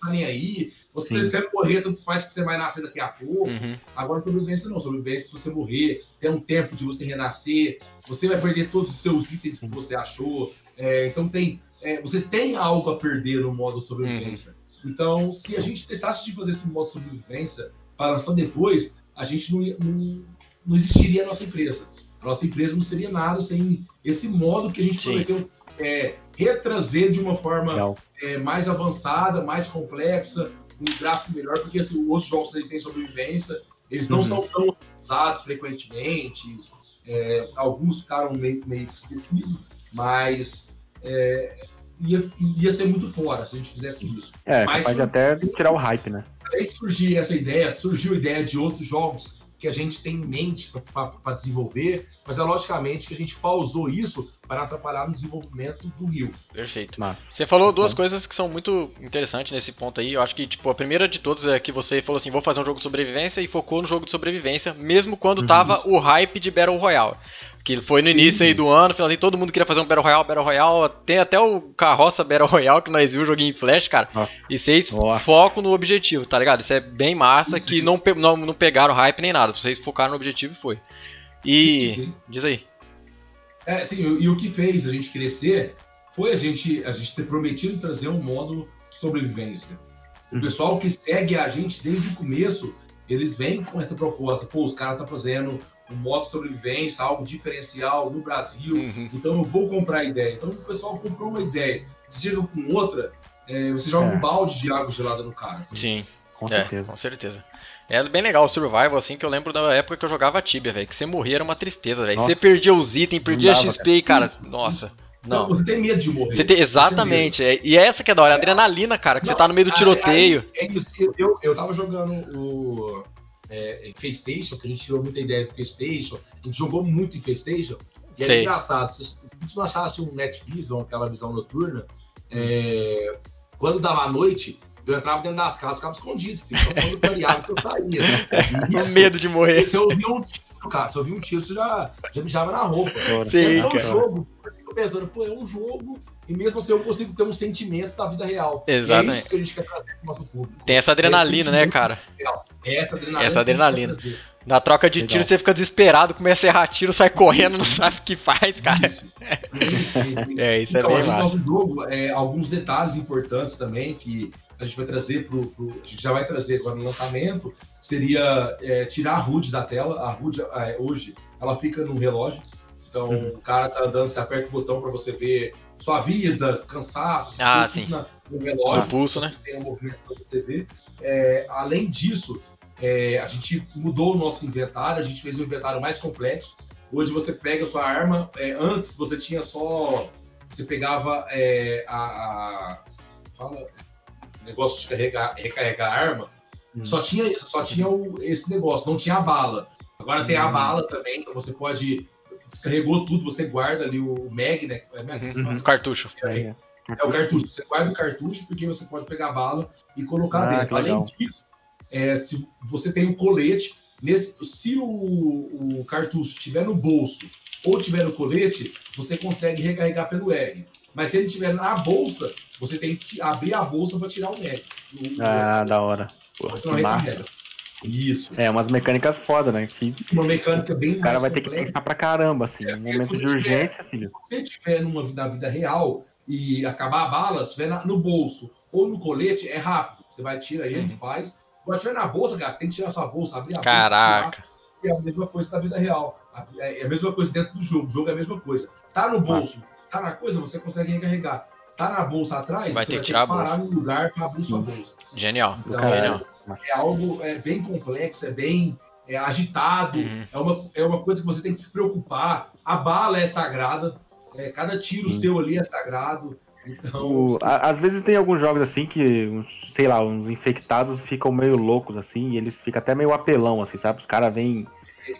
C: Tá nem aí. Você, se morrer, tanto faz que você vai nascer daqui a pouco. Uhum. Agora, sobrevivência não. Sobrevivência, se você morrer, tem um tempo de você renascer, você vai perder todos os seus itens que você achou. É, então, tem, é, você tem algo a perder no modo de sobrevivência. Uhum. Então, se a gente testasse de fazer esse modo de sobrevivência para lançar depois, a gente não, não, não existiria a nossa empresa. A nossa empresa não seria nada sem esse modo que a gente Sim. prometeu é, retrazer de uma forma é, mais avançada, mais complexa, com um gráfico melhor, porque assim, os jogos gente tem sobrevivência, eles não uhum. são tão usados frequentemente, é, alguns ficaram meio, meio esquecidos, mas é, ia, ia ser muito fora se a gente fizesse isso.
B: É, mas pode até tirar o hype, né?
C: Aí surgiu essa ideia, surgiu a ideia de outros jogos que a gente tem em mente para desenvolver, mas é logicamente que a gente pausou isso para atrapalhar no desenvolvimento do Rio.
A: Perfeito. Massa. Você falou duas coisas que são muito interessantes nesse ponto aí. Eu acho que, tipo, a primeira de todas é que você falou assim, vou fazer um jogo de sobrevivência e focou no jogo de sobrevivência, mesmo quando uhum. tava o hype de Battle Royale. Que foi no início aí do ano, finalzinho, todo mundo queria fazer um Battle Royale, Battle Royale. Tem até o Carroça Battle Royale que nós vimos o joguinho em Flash, cara. Ah. E vocês oh. focam no objetivo, tá ligado? Isso é bem massa, Sim. que não, não, não pegaram hype nem nada. Vocês focaram no objetivo e foi. E. Sim, diz aí.
C: É, sim, e o que fez a gente crescer foi a gente, a gente ter prometido trazer um módulo de sobrevivência. O uhum. pessoal que segue a gente desde o começo, eles vêm com essa proposta. Pô, os caras estão tá fazendo um modo de sobrevivência, algo diferencial no Brasil, uhum. então eu vou comprar a ideia. Então o pessoal comprou uma ideia, se chega com outra, é, você joga é. um balde de água gelada no cara.
A: Sim, com é, certeza. com certeza. É bem legal o Survival, assim, que eu lembro da época que eu jogava Tibia, velho. Que você morria era uma tristeza, velho. Você perdia os itens, perdia dava, XP, cara. cara. Nossa.
C: Não. Você tem medo de morrer.
A: Você tem, exatamente. É, e essa que é da hora, a adrenalina, cara, que não, você tá no meio do tiroteio.
C: É, é isso. Eu, eu, eu tava jogando o é, em FaceStation, que a gente tirou muita ideia do FaceStation, a gente jogou muito em FaceStation, e era engraçado. Se a gente não achasse um Netflix ou aquela visão noturna, é, quando dava a noite, eu entrava dentro das casas, ficava escondido, filho. Só quando clareava que eu saía. <laughs>
A: Né? Medo de morrer.
C: Se eu ouvia um tiro, cara, se eu ouvia um tiro, você já, já mijava na roupa.
A: Sim,
C: é um jogo. Eu fico pensando, pô, é um jogo e mesmo assim eu consigo ter um sentimento da vida real.
A: Exatamente.
C: E é isso que a gente quer trazer pro nosso público.
A: Tem essa adrenalina, né, cara?
C: Real. Essa adrenalina.
A: Essa adrenalina. Na troca de Legal. tiro, você fica desesperado, começa a errar tiro, sai correndo, não sabe o que faz, cara. Isso. <laughs> isso, isso. É, isso é então, é bem massa.
C: No jogo, é, alguns detalhes importantes também que a gente vai trazer pro, pro, a gente já vai trazer agora no lançamento, seria é, tirar a HUD da tela. A HUD é, hoje, ela fica no relógio. Então, uhum. o cara tá andando, você aperta o botão para você ver sua vida, cansaço,
A: ah, sim.
C: no relógio.
A: O pulso, né?
C: Tem um movimento para você ver. É, além disso, é, a gente mudou o nosso inventário, a gente fez um inventário mais complexo. Hoje você pega a sua arma, é, antes você tinha só. Você pegava é, a, a, Fala. Negócio de carregar, recarregar a arma. Hum. Só tinha, só tinha o, esse negócio, não tinha a bala. Agora tem a uhum. bala também, então você pode. Descarregou tudo, você guarda ali o mag, né?
A: É mag, uhum. cartucho.
C: É, é, o cartucho. Você guarda o cartucho porque você pode pegar a bala e colocar ah, dentro. Além disso, é, se você tem um colete, nesse, se o, o cartucho estiver no bolso ou tiver no colete, você consegue recarregar pelo R. Mas se ele estiver na bolsa, você tem que abrir a bolsa para tirar o Max.
B: ah, da hora. Pô, você não recarrega. Isso. É, umas mecânicas foda, né? Que
C: uma mecânica bem
B: O cara vai completa. ter que pensar pra caramba, assim. É, momento de urgência, filho.
C: Se você tiver numa, na vida real e acabar a bala, se estiver no bolso ou no colete, é rápido. Você vai, tira ele, uhum. faz. Agora, se tiver na bolsa, cara, você tem que tirar sua bolsa, abrir a
A: Caraca. bolsa. Caraca.
C: É a mesma coisa da vida real. É a mesma coisa dentro do jogo. O jogo é a mesma coisa. Tá no bolso, tá na coisa, você consegue recarregar. Tá na bolsa atrás,
A: vai ter que tirar
C: parar no lugar para abrir sua bolsa.
A: Genial.
C: Então, Genial. É, é, algo é, bem complexo, é bem é, agitado, uhum. é, uma, é uma coisa que você tem que se preocupar. A bala é sagrada, é, cada tiro uhum. seu ali é sagrado. Então,
B: o, às vezes tem alguns jogos assim que, sei lá, uns infectados ficam meio loucos assim, e eles ficam até meio apelão, assim, sabe? Os caras vêm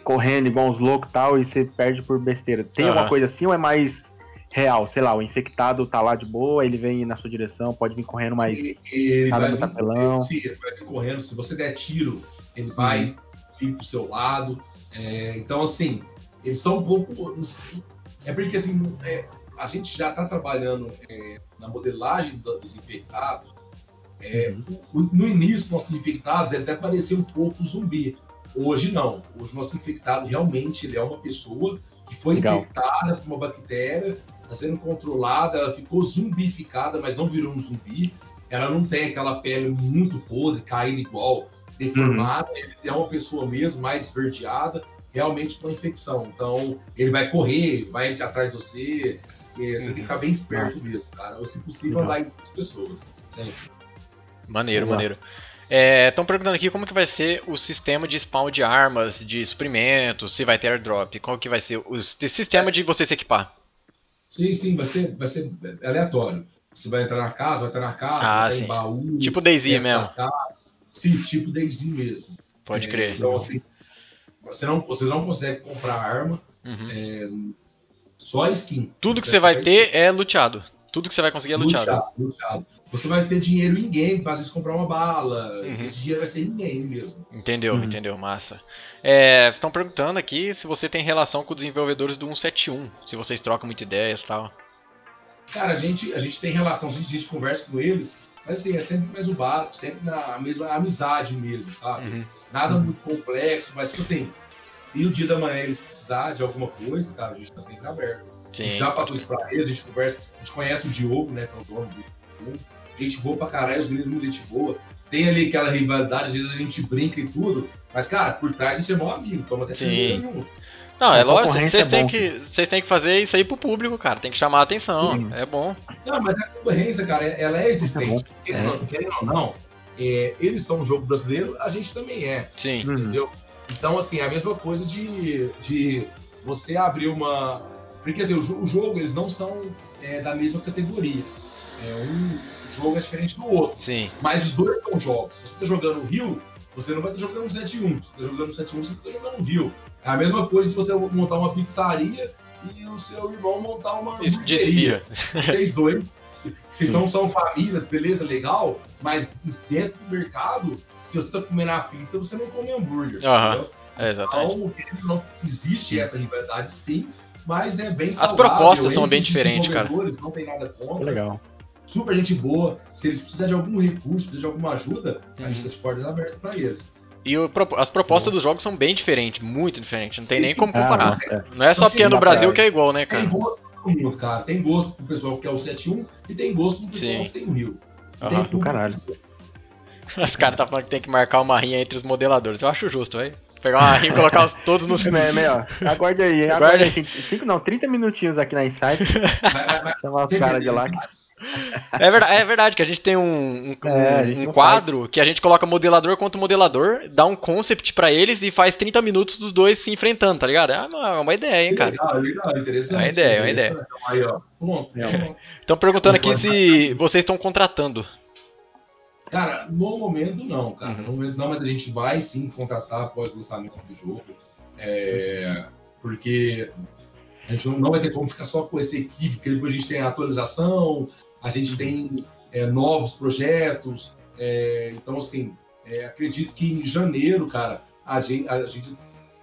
B: correndo igual uns loucos e tal, e você perde por besteira. Tem uhum. alguma coisa assim ou é mais real? Sei lá, o infectado tá lá de boa, ele vem na sua direção, pode vir correndo mais.
C: Ele, vai vir, apelão. Sim, ele vai vir correndo. Se você der tiro, ele vai uhum. vir pro seu lado. É, então, assim, eles são um pouco. É porque assim, é, a gente já está trabalhando é, na modelagem dos infectados. É, uhum. No início, nossos infectados ele até parecia um pouco zumbi. Hoje não. Hoje nosso infectado realmente ele é uma pessoa que foi Legal. infectada por uma bactéria, está sendo controlada, ela ficou zumbificada, mas não virou um zumbi. Ela não tem aquela pele muito podre, caindo igual, deformada. Uhum. Ele é uma pessoa mesmo, mais esverdeada, realmente com infecção. Então, ele vai correr, vai atrás de você, porque você tem que ficar bem esperto uhum. mesmo, cara. Ou, se possível, andar em muitas pessoas. Sempre.
A: Maneiro, maneiro. Estão é, perguntando aqui como que vai ser o sistema de spawn de armas, de suprimentos, se vai ter airdrop, qual que vai ser o sistema de você se equipar.
C: Sim, sim, vai ser, vai ser aleatório. Você vai entrar na casa, vai entrar na casa, ah, tem baú.
A: Tipo Daisy mesmo.
C: Sim, tipo Daisy mesmo.
A: Pode é, crer.
C: Então, assim, você não, você não consegue comprar arma. Uhum. É, só skin.
A: Tudo que você vai ter é luteado. Tudo que você vai conseguir é luteado.
C: luteado. Você vai ter dinheiro em game para às vezes comprar uma bala. Uhum. Esse dinheiro vai ser em game mesmo.
A: Entendeu, uhum. entendeu, massa. É, estão perguntando aqui se você tem relação com os desenvolvedores do 171, se vocês trocam muita ideias e tal.
C: Cara, a gente, a gente tem relação, a gente, a gente conversa com eles, mas assim, é sempre mais o básico, sempre na mesma amizade mesmo, sabe? Uhum. Nada muito complexo, mas tipo assim, se o dia da manhã eles precisarem de alguma coisa, cara, a gente tá sempre aberto. Sim. A gente já passou isso pra eles, a gente conversa, a gente conhece o Diogo, né, que é o dono do gente boa pra caralho, os meninos muito gente boa. Tem ali aquela rivalidade, às vezes a gente brinca e tudo, mas, cara, por trás a gente é bom amigo, toma até cerveja junto.
A: Não, é lógico, vocês é têm, que, vocês têm que fazer isso aí pro público, cara. Tem que chamar a atenção. Sim. É bom.
C: Não, mas a concorrência, cara, ela é existente. É querendo ou não, é, eles são um jogo brasileiro, a gente também é.
A: Sim.
C: Entendeu? Então, assim, é a mesma coisa de, de você abrir uma. Porque assim, o, o jogo, eles não são é, da mesma categoria. É, um jogo é diferente do outro.
A: Sim.
C: Mas os dois são jogos. Se você está jogando o Rio, você não vai estar jogando o 7-1. Se você está jogando o 7-1, você está jogando o Rio. É a mesma coisa se você montar uma pizzaria e o seu irmão montar uma
A: Desvia.
C: Vocês dois vocês são, são famílias, beleza, legal, mas dentro do mercado, se você tá comendo a pizza, você não come hambúrguer.
A: Uhum. É, exatamente.
C: Então, não existe essa rivalidade, sim, mas é bem
A: saudável. As propostas são bem diferentes, cara.
C: Não tem nada contra.
B: Legal.
C: Super gente boa. Se eles precisarem de algum recurso, precisarem de alguma ajuda, uhum. a gente tá de portas abertas para eles.
A: E o, as propostas dos jogos são bem diferentes, muito diferentes. Não Sim. tem nem como comparar. Ah, é. Não é só porque é no Brasil que é igual, né, cara?
C: Tem gosto pro mundo, cara. Tem gosto pro pessoal que é o 7-1 e tem gosto pro pessoal Sim. que tem o Rio.
B: Uhum. Tem tudo. Caralho.
A: Os caras tá falando que tem que marcar uma rinha entre os modeladores. Eu acho justo, velho. Pegar uma rinha e colocar os, todos nos
B: É, melhor. Aguarde aí. Aguarde aí. Cinco, não, 30 minutinhos aqui na Insight. <laughs> Vai, vai, vai. Chamar os caras de lá.
A: É verdade, é verdade que a gente tem um, um, é, um quadro faz. que a gente coloca modelador contra modelador, dá um concept para eles e faz 30 minutos dos dois se enfrentando, tá ligado? É uma, é uma ideia, hein, cara?
C: Legal, legal, interessante. É
A: uma ideia, é uma ideia. Então, aí, ó, pronto. Estão perguntando aqui se vocês estão contratando.
C: Cara, no momento não, cara. Uhum. No momento não, mas a gente vai sim contratar após o lançamento do jogo. É, porque a gente não vai ter como ficar só com essa equipe, porque depois a gente tem a atualização, a gente tem é, novos projetos. É, então, assim, é, acredito que em janeiro, cara, a gente, a gente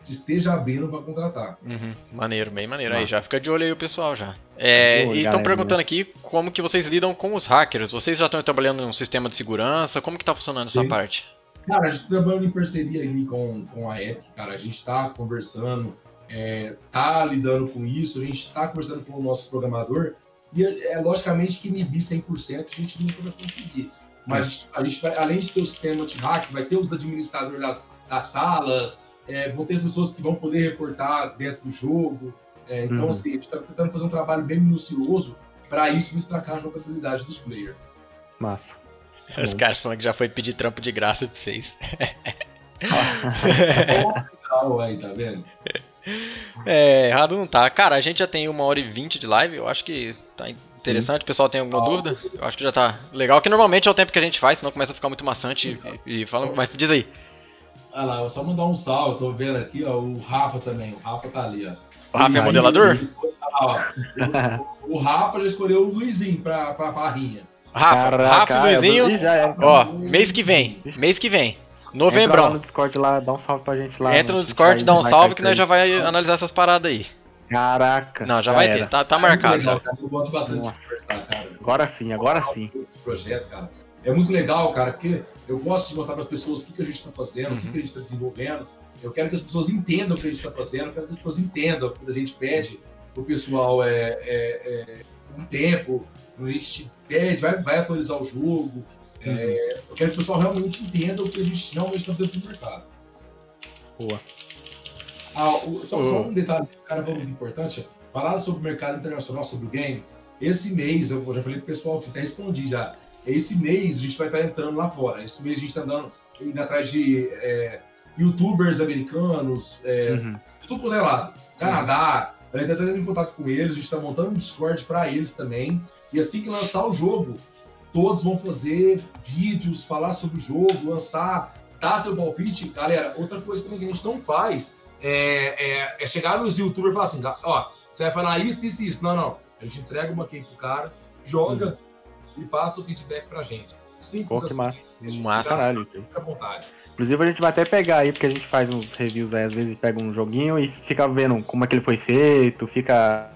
C: esteja abrindo para contratar.
A: Uhum, maneiro, bem maneiro. Aí já fica de olho aí o pessoal já. É, e estão perguntando aqui como que vocês lidam com os hackers. Vocês já estão trabalhando em um sistema de segurança? Como que está funcionando essa parte?
C: Cara, a gente tá trabalhando em parceria ali com, com a Epic, cara. A gente está conversando, é, tá lidando com isso, a gente está conversando com o nosso programador. E é, é logicamente que inibir 100% a gente nunca vai conseguir. Mas a gente vai, além de ter o sistema anti-hack, vai ter os administradores das, das salas, é, vão ter as pessoas que vão poder reportar dentro do jogo. É, então, uhum. assim, a gente está tentando fazer um trabalho bem minucioso para isso não estragar a jogabilidade dos players.
B: Massa.
A: Os caras falando que já foi pedir trampo de graça pra vocês.
C: aí, tá vendo?
A: É, errado não tá. Cara, a gente já tem uma hora e vinte de live, eu acho que tá interessante. O pessoal tem alguma dúvida? Eu acho que já tá legal, que normalmente é o tempo que a gente faz, senão começa a ficar muito maçante e, e fala, mas diz aí.
C: Olha lá, só mandar um salve, tô vendo aqui, ó, o Rafa também, o Rafa tá ali, ó.
A: O Rafa é modelador?
C: o, o, Rafa já escolheu o Luizinho pra, pra barrinha.
A: Rafa, Caraca, Rafa Luizinho, é, ó, mês que vem, mês que vem. Novembro. Entra
B: lá no Discord lá, dá um salve pra gente lá.
A: Entra no Discord, dá um salve que nós já vai analisar essas paradas aí.
B: Caraca.
A: Não, já, já vai era. ter, tá, tá marcado legal, já.
C: Eu gosto bastante de conversar,
B: cara. Agora sim, agora sim.
C: Projeto, cara. É muito legal, cara, porque eu gosto de mostrar para as pessoas o que, que a gente está fazendo, uhum. o que, que a gente está desenvolvendo. Eu quero que as pessoas entendam o que a gente está fazendo, eu quero que as pessoas entendam quando a gente pede o pessoal é, é, é, um tempo, quando a gente pede, vai, vai atualizar o jogo. É, uhum. Eu quero que o pessoal realmente entenda o que a gente realmente está fazendo para o mercado.
B: Boa.
C: Ah, o, só, só, um detalhe, cara, muito importante. Falar sobre o mercado internacional, sobre o game. Esse mês, eu já falei pro pessoal que até respondi já. Esse mês a gente vai estar entrando lá fora. Esse mês a gente está andando indo atrás de é, youtubers americanos, é, uhum. de tudo quanto é lado. Canadá, a gente está entrando em contato com eles, a gente está montando um Discord para eles também. E assim que lançar o jogo, todos vão fazer vídeos, falar sobre o jogo, lançar, dar seu palpite. Galera, outra coisa também que a gente não faz é, é, é chegar nos youtubers e falar assim, ó, você vai falar isso, isso e isso. Não, não. A gente entrega uma key pro cara, joga uhum. E passa o feedback pra gente.
B: Simples Pô, que
C: assim.
B: massa. Massa, caralho. Fica à vontade. Inclusive a gente vai até pegar aí, porque a gente faz uns reviews aí, às vezes pega um joguinho e fica vendo como é que ele foi feito, fica.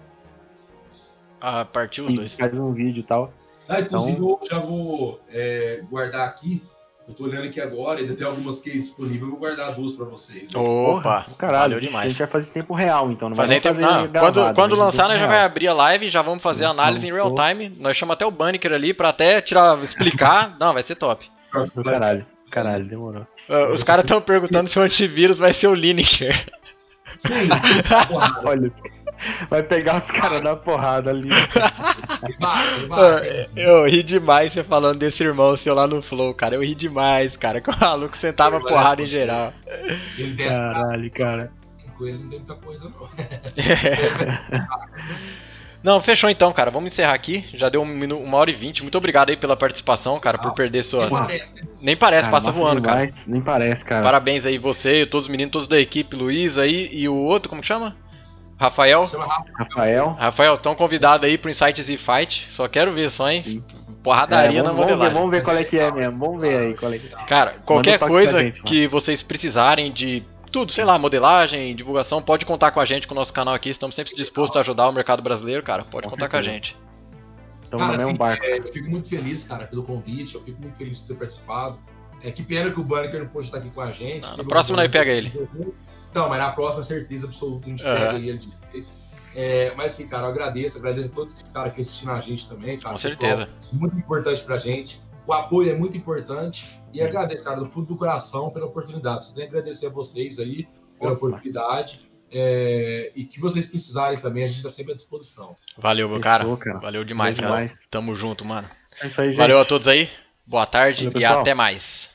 A: Ah, partiu os dois.
B: Faz um vídeo e tal.
C: Ah, inclusive então... eu já vou é, guardar aqui eu tô olhando aqui agora, ainda tem algumas que disponíveis, eu vou guardar duas pra vocês.
A: Né? Opa,
B: caralho, demais. A gente vai fazer tempo real, então. Não vai
A: fazer tempo, fazer não. Gravado, quando quando lançar, nós já vai abrir a live, já vamos fazer a análise em real time. Nós chamamos até o Banneker ali pra até tirar, explicar. <laughs> não, vai ser top.
B: Caralho, caralho, demorou.
A: Uh, os caras estão perguntando se o antivírus vai ser o Lineker.
C: Sim, <laughs>
B: olha. Vai pegar os caras na porrada ali. <laughs> <laughs>
A: eu ri demais você falando desse irmão seu lá no Flow, cara. Eu ri demais, cara. Que o maluco sentava porrada em geral.
B: Ele Caralho, cara.
C: Com ele não tem muita coisa, não. <laughs>
A: Não, fechou então, cara. Vamos encerrar aqui. Já deu uma hora e vinte. Muito obrigado aí pela participação, cara, por perder sua. Nem parece, né? Nem parece cara, passa voando, demais. cara.
B: Nem parece, cara.
A: Parabéns aí, você, todos os meninos, todos da equipe, Luiz aí e o outro, como que chama? Rafael.
B: Rafael.
A: Rafael, estão convidados aí pro Insights e Fight. Só quero ver só, hein? Sim. Porradaria é,
B: vamos,
A: na modelagem.
B: Vamos ver, vamos ver qual é que é mesmo. Vamos ver aí qual é que é.
A: Cara, qualquer coisa gente, que vocês precisarem de tudo, sei lá, modelagem, divulgação, pode contar com a gente, com o nosso canal aqui. Estamos sempre dispostos a ajudar o mercado brasileiro, cara. Pode contar com a gente.
C: Estamos no mesmo barco. É, eu fico muito feliz, cara, pelo convite. Eu fico muito feliz de ter participado. É que pena que o Bunker não pôde estar aqui com a gente.
A: Não, no próximo nós pega ele.
C: Não, mas na próxima, certeza absoluta, a gente uhum. pega ele de jeito. É, mas assim, cara, eu agradeço, agradeço a todos os caras que assistiram a gente também, cara.
A: Com certeza.
C: Pessoal, muito importante pra gente. O apoio é muito importante. E agradeço, cara, do fundo do coração pela oportunidade. Só tenho que agradecer a vocês aí pela Opa. oportunidade. É, e que vocês precisarem também, a gente está sempre à disposição.
A: Valeu, meu cara. cara. Valeu demais, Valeu cara. Demais. Tamo junto, mano. É isso aí, gente. Valeu a todos aí. Boa tarde Valeu, e até mais.